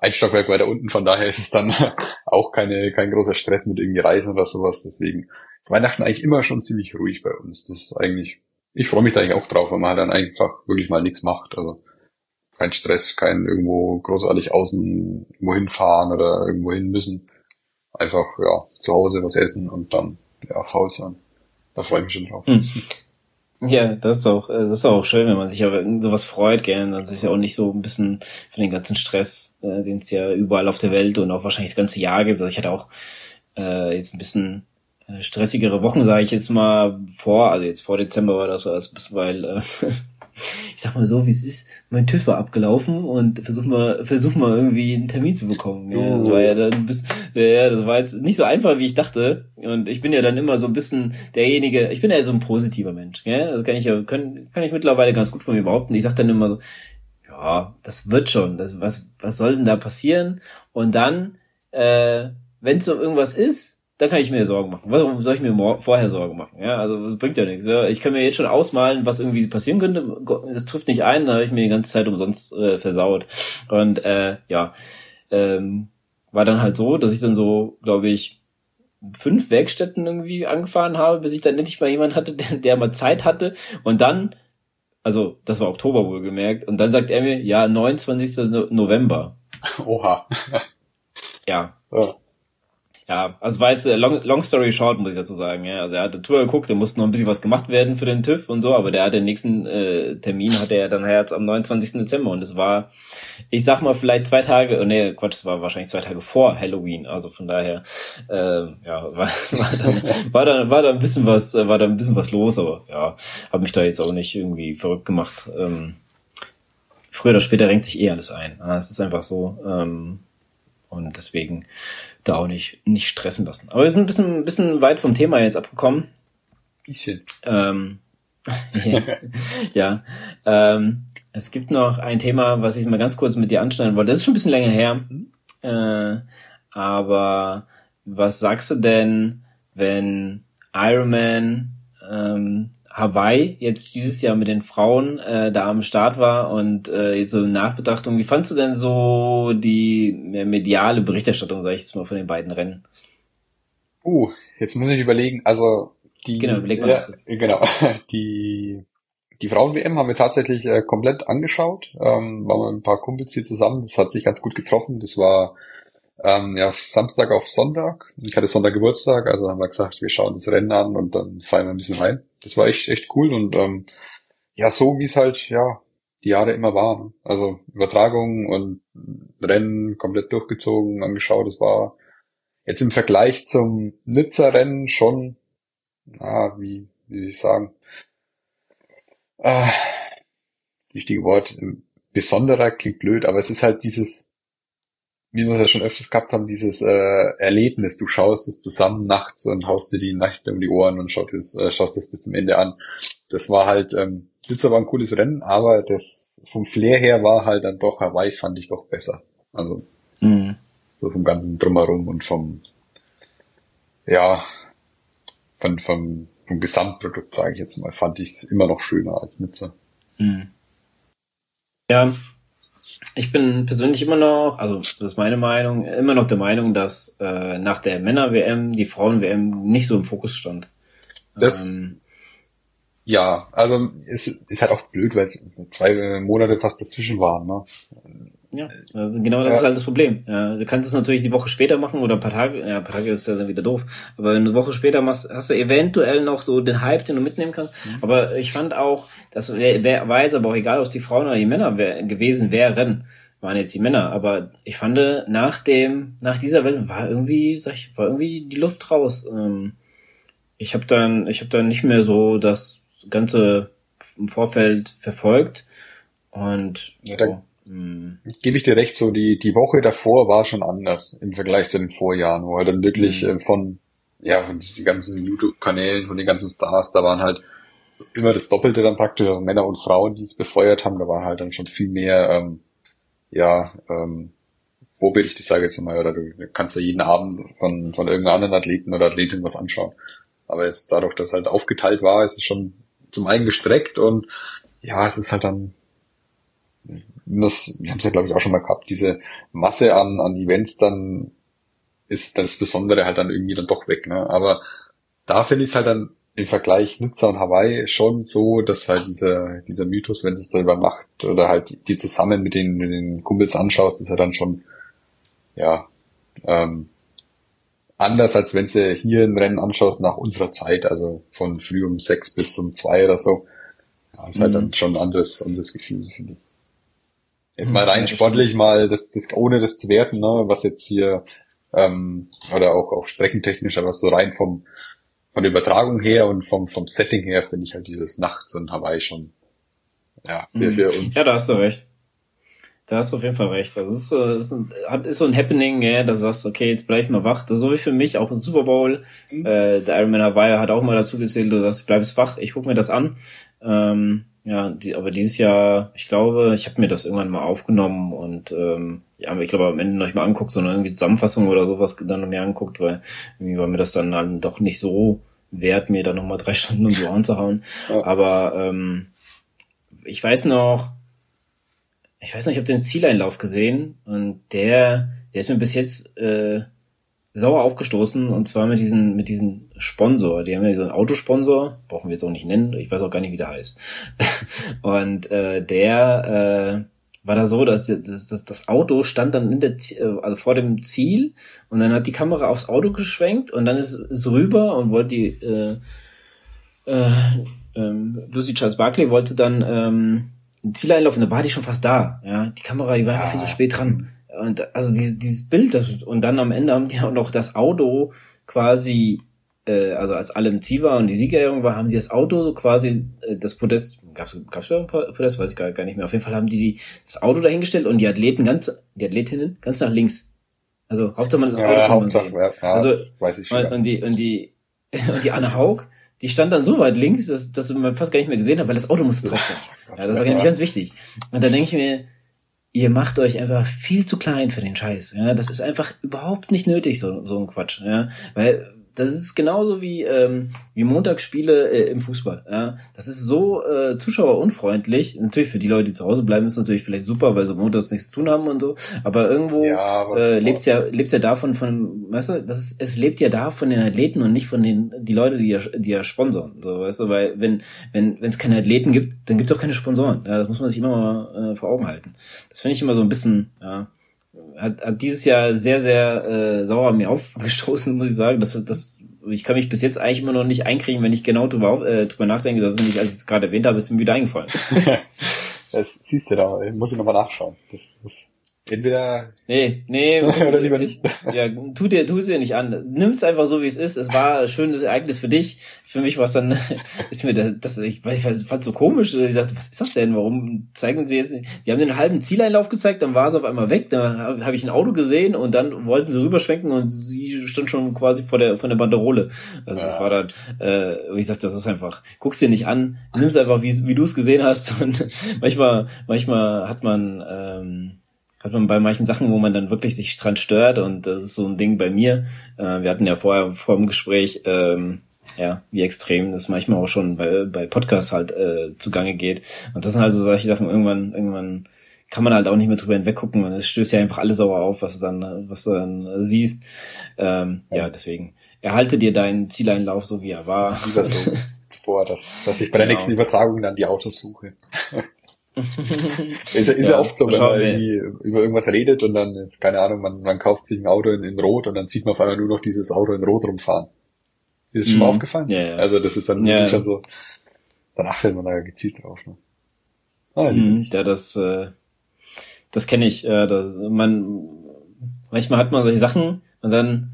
ein Stockwerk weiter unten, von daher ist es dann <laughs> auch keine, kein großer Stress mit irgendwie Reisen oder sowas. Deswegen ist Weihnachten eigentlich immer schon ziemlich ruhig bei uns. Das ist eigentlich, ich freue mich da eigentlich auch drauf, weil man halt dann einfach wirklich mal nichts macht. Also kein Stress, kein irgendwo großartig außen irgendwo hinfahren oder irgendwo hin müssen. Einfach, ja, zu Hause was essen und dann, ja, faul sein. Da freue ich mich schon drauf. Hm. Ja, das ist auch, das ist auch schön, wenn man sich aber sowas freut, gell. Dann ist ja auch nicht so ein bisschen für den ganzen Stress, äh, den es ja überall auf der Welt und auch wahrscheinlich das ganze Jahr gibt. Also ich hatte auch äh, jetzt ein bisschen äh, stressigere Wochen, sage ich jetzt mal vor, also jetzt vor Dezember war das, also weil äh, <laughs> ich sag mal so, wie es ist, mein TÜV war abgelaufen und versuch mal, versuch mal irgendwie einen Termin zu bekommen. Ja, das war ja dann bis, ja, das war jetzt nicht so einfach, wie ich dachte. Und ich bin ja dann immer so ein bisschen derjenige, ich bin ja so ein positiver Mensch, gell? Das kann ich ja, kann, kann ich mittlerweile ganz gut von mir behaupten. Ich sag dann immer so, ja, das wird schon. Das, was, was soll denn da passieren? Und dann, äh, wenn so irgendwas ist, da kann ich mir Sorgen machen. Warum soll ich mir vorher Sorgen machen? Ja, also das bringt ja nichts. Ja. Ich kann mir jetzt schon ausmalen, was irgendwie passieren könnte. Das trifft nicht ein, da habe ich mir die ganze Zeit umsonst äh, versaut. Und äh, ja, ähm, war dann halt so, dass ich dann so, glaube ich, fünf Werkstätten irgendwie angefahren habe, bis ich dann endlich mal jemanden hatte, <laughs> der, der mal Zeit hatte. Und dann, also das war Oktober wohlgemerkt, und dann sagt er mir, ja, 29. November. Oha. ja. ja ja, also äh, long, long story short, muss ich dazu sagen. Ja. Also er hat Tour geguckt, da musste noch ein bisschen was gemacht werden für den TÜV und so, aber der hat den nächsten äh, Termin hatte er dann jetzt am 29. Dezember und es war, ich sag mal, vielleicht zwei Tage, oh, nee, Quatsch, es war wahrscheinlich zwei Tage vor Halloween, also von daher, äh, ja, <laughs> war, war, dann, war, dann, war da ein bisschen was, war da ein bisschen was los, aber ja, habe mich da jetzt auch nicht irgendwie verrückt gemacht. Ähm, früher oder später renkt sich eh alles ein. Es ist einfach so. Ähm, und deswegen da auch nicht, nicht stressen lassen. Aber wir sind ein bisschen, ein bisschen weit vom Thema jetzt abgekommen. Bisschen. Ähm, <laughs> ja. <laughs> ja. Ähm, es gibt noch ein Thema, was ich mal ganz kurz mit dir anschneiden wollte. Das ist schon ein bisschen länger her. Äh, aber was sagst du denn, wenn Iron Man ähm, Hawaii jetzt dieses Jahr mit den Frauen äh, da am Start war und äh, jetzt so in Nachbetrachtung, wie fandst du denn so die mediale Berichterstattung, sage ich jetzt mal, von den beiden Rennen? Uh, jetzt muss ich überlegen, also die genau, überleg mal ja, genau. <laughs> Die die Frauen-WM haben wir tatsächlich äh, komplett angeschaut, ähm, waren wir ein paar Kumpels hier zusammen, das hat sich ganz gut getroffen, das war ähm, ja, Samstag auf Sonntag. Ich hatte Sonntag Geburtstag, also haben wir gesagt, wir schauen das Rennen an und dann fallen wir ein bisschen rein. Das war echt, echt cool und ähm, ja, so wie es halt, ja, die Jahre immer war. Ne? Also Übertragung und Rennen komplett durchgezogen, angeschaut. Das war jetzt im Vergleich zum Nizza-Rennen schon, na, wie, wie will ich sagen, äh, wichtige Wort, besonderer klingt blöd, aber es ist halt dieses wie wir es ja schon öfters gehabt haben, dieses äh, Erlebnis. Du schaust es zusammen nachts und haust dir die Nacht um die Ohren und schaust es, äh, schaust es bis zum Ende an. Das war halt, ähm, das war ein cooles Rennen, aber das vom Flair her war halt dann doch Hawaii fand ich doch besser. Also mhm. so vom ganzen Drumherum und vom ja von, vom, vom Gesamtprodukt, sage ich jetzt mal, fand ich immer noch schöner als Nizza. Mhm. Ja, ich bin persönlich immer noch, also das ist meine Meinung, immer noch der Meinung, dass äh, nach der Männer-WM die Frauen-WM nicht so im Fokus stand. Das, ähm, ja, also es ist halt auch blöd, weil es zwei Monate fast dazwischen waren. Ne? Ja, also genau das ja. ist halt das Problem. Ja, du kannst es natürlich die Woche später machen oder ein paar Tage, ja, ein paar Tage ist ja dann wieder doof. Aber wenn du eine Woche später machst, hast du eventuell noch so den Hype, den du mitnehmen kannst. Mhm. Aber ich fand auch, das wär, wär, war jetzt aber auch egal, ob es die Frauen oder die Männer wär, gewesen wären, waren jetzt die Männer. Aber ich fand, nach dem, nach dieser Welt war irgendwie, sag ich, war irgendwie die Luft raus. Ähm, ich habe dann, ich habe dann nicht mehr so das ganze im Vorfeld verfolgt und ja, so Mhm. Gebe ich dir recht, so die, die Woche davor war schon anders im Vergleich zu den Vorjahren, wo er dann wirklich mhm. äh, von, ja, von den ganzen YouTube-Kanälen, von den ganzen Stars, da waren halt immer das Doppelte dann praktisch, also Männer und Frauen, die es befeuert haben, da war halt dann schon viel mehr, ähm, ja, ähm, sage ich jetzt mal, oder du kannst ja jeden Abend von, von irgendeinem anderen Athleten oder Athletin was anschauen. Aber jetzt dadurch, dass es halt aufgeteilt war, ist es schon zum einen gestreckt und ja, es ist halt dann das, wir haben es ja glaube ich auch schon mal gehabt, diese Masse an, an Events dann ist das Besondere halt dann irgendwie dann doch weg, ne? Aber da finde ich es halt dann im Vergleich Nizza und Hawaii schon so, dass halt dieser, dieser Mythos, wenn es dann über Nacht oder halt die, die zusammen mit den, mit den Kumpels anschaust, ist ja dann schon, ja, ähm, anders, als wenn du hier ein Rennen anschaust nach unserer Zeit, also von früh um sechs bis um zwei oder so. Ja, ist halt mhm. dann schon ein anderes, anderes Gefühl, finde ich. Jetzt mal rein ja, sportlich mal, das, das, ohne das zu werten, ne, was jetzt hier, ähm, oder auch, auch streckentechnisch, aber so rein vom, von der Übertragung her und vom, vom Setting her finde ich halt dieses Nachts und Hawaii schon, ja, für, mhm. für uns. Ja, da hast du recht. Da hast du auf jeden Fall recht. Das ist so, ist, ein, ist so ein Happening, ja, da sagst du, okay, jetzt bleib ich mal wach. Das ist so wie für mich auch ein Super Bowl. Mhm. Äh, der Ironman Hawaii hat auch mal dazu gezählt, du sagst, bleibst wach, ich guck mir das an. Ähm, ja, die, aber dieses Jahr, ich glaube, ich habe mir das irgendwann mal aufgenommen und ähm, ja, ich glaube am Ende noch nicht mal anguckt, sondern irgendwie Zusammenfassung oder sowas dann noch mehr anguckt, weil irgendwie war mir das dann, dann doch nicht so wert, mir da nochmal drei <laughs> Stunden um die Ohren zu hauen. Ja. Aber ähm, ich weiß noch, ich weiß noch, ich habe den Zieleinlauf gesehen und der, der ist mir bis jetzt äh, sauer aufgestoßen und zwar mit diesen mit diesen Sponsor. Die haben ja so einen Autosponsor, brauchen wir jetzt auch nicht nennen. Ich weiß auch gar nicht, wie der heißt. <laughs> und äh, der äh, war da so, dass das, das, das Auto stand dann in der äh, also vor dem Ziel und dann hat die Kamera aufs Auto geschwenkt und dann ist es rüber und wollte die äh, äh, ähm, Lucy Charles Barkley wollte dann ähm, Zieleinlauf und da war die schon fast da. Ja, die Kamera, die war einfach viel zu spät dran. Und also dieses, dieses Bild, das, und dann am Ende haben die <laughs> auch noch das Auto quasi, äh, also als alle im Ziel waren und die Siegerehrung war, haben sie das Auto so quasi, äh, das Podest, gab's, gab's schon ein Podest, weiß ich gar, gar nicht mehr. Auf jeden Fall haben die, die das Auto dahingestellt und die Athleten ganz, die Athletinnen ganz nach links. Also Hauptsache man das Auto ja, Hauptsache, ja, ja, also, weiß ich schon. Und, und die, und die, <laughs> und die Anne Haug, die stand dann so weit links, dass, dass man fast gar nicht mehr gesehen hat, weil das Auto musste drauf <laughs> sein. Ja, das war ja. ganz wichtig. Und da denke ich mir, ihr macht euch einfach viel zu klein für den Scheiß. Ja, das ist einfach überhaupt nicht nötig, so, so ein Quatsch. Ja, weil das ist genauso wie, ähm, wie Montagsspiele äh, im Fußball. Ja? Das ist so äh, zuschauerunfreundlich. Natürlich für die Leute, die zu Hause bleiben, ist natürlich vielleicht super, weil sie montags nichts zu tun haben und so. Aber irgendwo ja, äh, lebt's ja, lebt's ja davon von, weißt du, das ist, es lebt ja da von den Athleten und nicht von den die Leute, die ja, die ja sponsoren. So, weißt du, weil wenn wenn wenn es keine Athleten gibt, dann gibt's auch keine Sponsoren. Ja, das muss man sich immer mal äh, vor Augen halten. Das finde ich immer so ein bisschen, ja hat, hat dieses Jahr sehr, sehr äh, sauer mir <laughs> aufgestoßen, muss ich sagen. Das, das, ich kann mich bis jetzt eigentlich immer noch nicht einkriegen, wenn ich genau drüber, äh, drüber nachdenke. Das ist nämlich, als ich es gerade erwähnt habe, ist mir wieder eingefallen. <laughs> das siehst du da, muss ich nochmal nachschauen. Das, das Entweder. Nee, nee. <laughs> oder lieber nicht. Ja, tu dir, tu es dir nicht an. Nimm's einfach so, wie es ist. Es war ein schönes Ereignis für dich. Für mich war es dann, <laughs> ist mir das, das ich, ich fand so komisch. Ich dachte, was ist das denn? Warum zeigen sie jetzt nicht? Die haben den halben Zieleinlauf gezeigt, dann war es auf einmal weg. Dann habe hab ich ein Auto gesehen und dann wollten sie rüberschwenken und sie stand schon quasi vor der, von der Banderole. Also das war dann, äh, wie gesagt, das ist einfach, guck's dir nicht an, nimm's einfach, wie, wie du es gesehen hast. <laughs> Und manchmal, manchmal hat man, ähm, hat man bei manchen Sachen, wo man dann wirklich sich dran stört und das ist so ein Ding bei mir. Äh, wir hatten ja vorher vor dem Gespräch, ähm, ja, wie extrem das manchmal auch schon bei, bei Podcasts halt äh, zugange geht. Und das sind halt so solche Sachen, irgendwann, irgendwann kann man halt auch nicht mehr drüber hinweggucken und es stößt ja einfach alle sauer auf, was du dann, was du dann siehst. Ähm, ja. ja, deswegen erhalte dir deinen Zieleinlauf so wie er war. Lieber so <laughs> vor, dass, dass ich bei der genau. nächsten Übertragung dann die Autos suche. <laughs> ist, ist ja, ja oft so, wenn man irgendwie über irgendwas redet und dann ist, keine Ahnung, man, man kauft sich ein Auto in, in Rot und dann sieht man auf einmal nur noch dieses Auto in Rot rumfahren. Ist das schon mal mhm. aufgefallen? Ja, ja. Also das ist dann ja. wirklich schon so, dann achtet man da gezielt drauf. Ne? Ah, mhm, ja, das, äh, das kenne ich. Äh, das, man, manchmal hat man solche Sachen und dann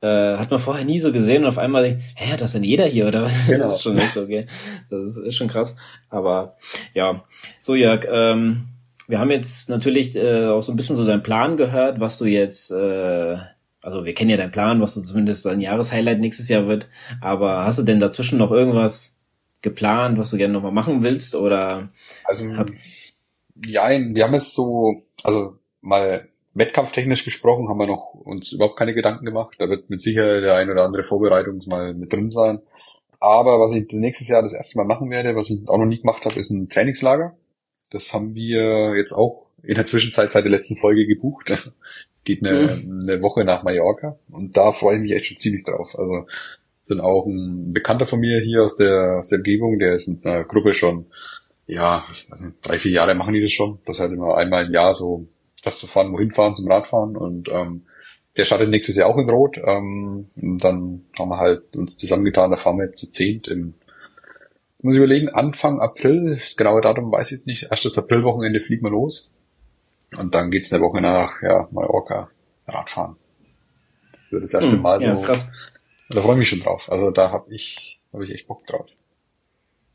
äh, hat man vorher nie so gesehen und auf einmal denkt, hä, hat das denn jeder hier oder was? Genau. <laughs> Das ist schon echt okay. Das ist, ist schon krass. Aber ja, so Jörg, ähm, wir haben jetzt natürlich äh, auch so ein bisschen so deinen Plan gehört, was du jetzt, äh, also wir kennen ja deinen Plan, was du zumindest ein Jahreshighlight nächstes Jahr wird. Aber hast du denn dazwischen noch irgendwas geplant, was du gerne nochmal machen willst? Oder also hab, ja, wir haben es so, also mal Wettkampftechnisch gesprochen haben wir noch uns überhaupt keine Gedanken gemacht. Da wird mit Sicherheit der ein oder andere Vorbereitung mal mit drin sein. Aber was ich nächstes Jahr das erste Mal machen werde, was ich auch noch nie gemacht habe, ist ein Trainingslager. Das haben wir jetzt auch in der Zwischenzeit seit der letzten Folge gebucht. Es geht eine, mhm. eine Woche nach Mallorca und da freue ich mich echt schon ziemlich drauf. Also sind auch ein Bekannter von mir hier aus der, aus der Umgebung, der ist mit einer Gruppe schon, ja, also drei, vier Jahre machen die das schon. Das halt immer einmal im Jahr so das zu fahren, wohin fahren zum Radfahren und ähm, der startet nächstes Jahr auch in Rot. Ähm, und dann haben wir halt uns zusammengetan, da fahren wir jetzt zu zehnt im muss ich überlegen, Anfang April, das genaue Datum weiß ich jetzt nicht, erstes Aprilwochenende fliegen wir los. Und dann geht's eine Woche nach ja, Mallorca Radfahren. Das wird das erste hm, Mal ja, so. Krass. Da freue ich mich schon drauf. Also da habe ich, hab ich echt Bock drauf.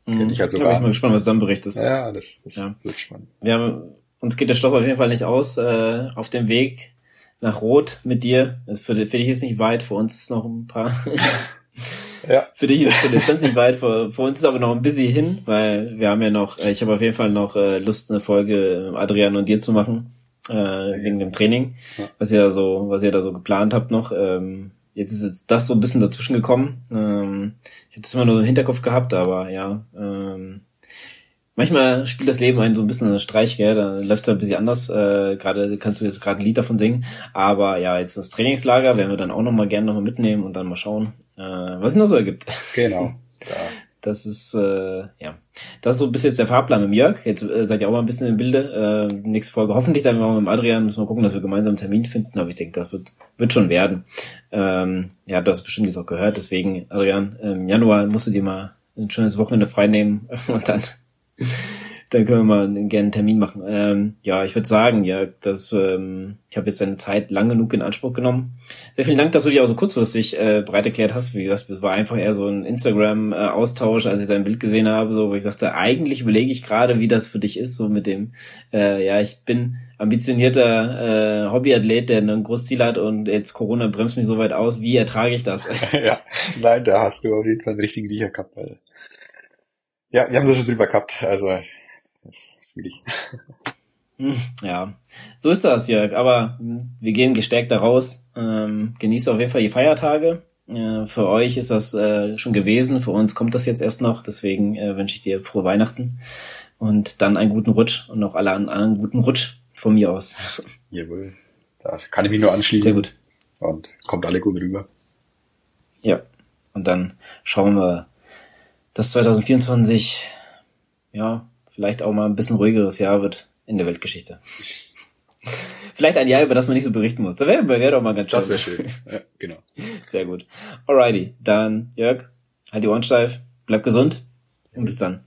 Mhm. Kenn ich halt sogar. Da bin ich mal gespannt, was du dann berichtest. Ja, das, das ja. wird spannend. Wir haben uns geht der Stoff auf jeden Fall nicht aus. Äh, auf dem Weg nach Rot mit dir. Für, für dich ist nicht weit, für uns ist noch ein paar. <laughs> ja. <laughs> Für dich ist die Distanz nicht weit, für, für uns ist aber noch ein bisschen hin, weil wir haben ja noch, äh, ich habe auf jeden Fall noch äh, Lust, eine Folge Adrian und dir zu machen. Äh, wegen dem Training, ja. was ihr da so, was ihr da so geplant habt noch. Ähm, jetzt ist jetzt das so ein bisschen dazwischen gekommen. Ähm, ich hätte es immer nur im Hinterkopf gehabt, aber ja, ähm, Manchmal spielt das Leben einen so ein bisschen einen Streich, gell? da läuft es ein bisschen anders. Äh, gerade kannst du jetzt gerade ein Lied davon singen. Aber ja, jetzt das Trainingslager werden wir dann auch nochmal gerne nochmal mitnehmen und dann mal schauen, äh, was es noch so ergibt. Genau. Ja. <laughs> Das ist, äh, ja. Das ist so bis jetzt der Fahrplan mit Jörg. Jetzt äh, seid ihr auch mal ein bisschen im Bilde. Äh, nächste Folge hoffentlich dann mal mit Adrian. Müssen wir gucken, dass wir gemeinsam einen Termin finden. Aber ich denke, das wird, wird schon werden. Ähm, ja, du hast bestimmt jetzt auch gehört. Deswegen, Adrian, im Januar musst du dir mal ein schönes Wochenende frei nehmen <laughs> und dann <laughs> dann können wir mal gerne einen Termin machen. Ähm, ja, ich würde sagen, ja, dass ähm, ich habe jetzt deine Zeit lang genug in Anspruch genommen. Sehr vielen Dank, dass du dich auch so kurzfristig äh, bereit erklärt hast. Wie gesagt, es war einfach eher so ein Instagram-Austausch, als ich dein Bild gesehen habe, so wo ich sagte, eigentlich überlege ich gerade, wie das für dich ist, so mit dem, äh, ja, ich bin ambitionierter äh, Hobbyathlet, der ein großes Ziel hat und jetzt Corona bremst mich so weit aus. Wie ertrage ich das? <laughs> ja, nein, da hast du auf jeden Fall einen richtigen Riecher gehabt, weil ja, wir haben es schon drüber gehabt, also das schwierig. <laughs> Hm, ja, so ist das, Jörg. Aber wir gehen gestärkt da raus. Ähm, genießt auf jeden Fall die Feiertage. Äh, für euch ist das äh, schon gewesen. Für uns kommt das jetzt erst noch. Deswegen äh, wünsche ich dir frohe Weihnachten und dann einen guten Rutsch und auch alle anderen einen guten Rutsch von mir aus. <laughs> Jawohl. Da kann ich mich nur anschließen. Sehr gut. Und kommt alle gut rüber. Ja. Und dann schauen wir, dass 2024 ja vielleicht auch mal ein bisschen ruhigeres Jahr wird in der Weltgeschichte. <laughs> vielleicht ein Jahr, über das man nicht so berichten muss. Das wäre wär doch mal ganz schön. Das wäre schön. Ja, genau. <laughs> Sehr gut. Alrighty, dann Jörg, halt die Ohren steif, bleib gesund und bis dann.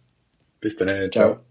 Bis dann. Ciao. Ciao.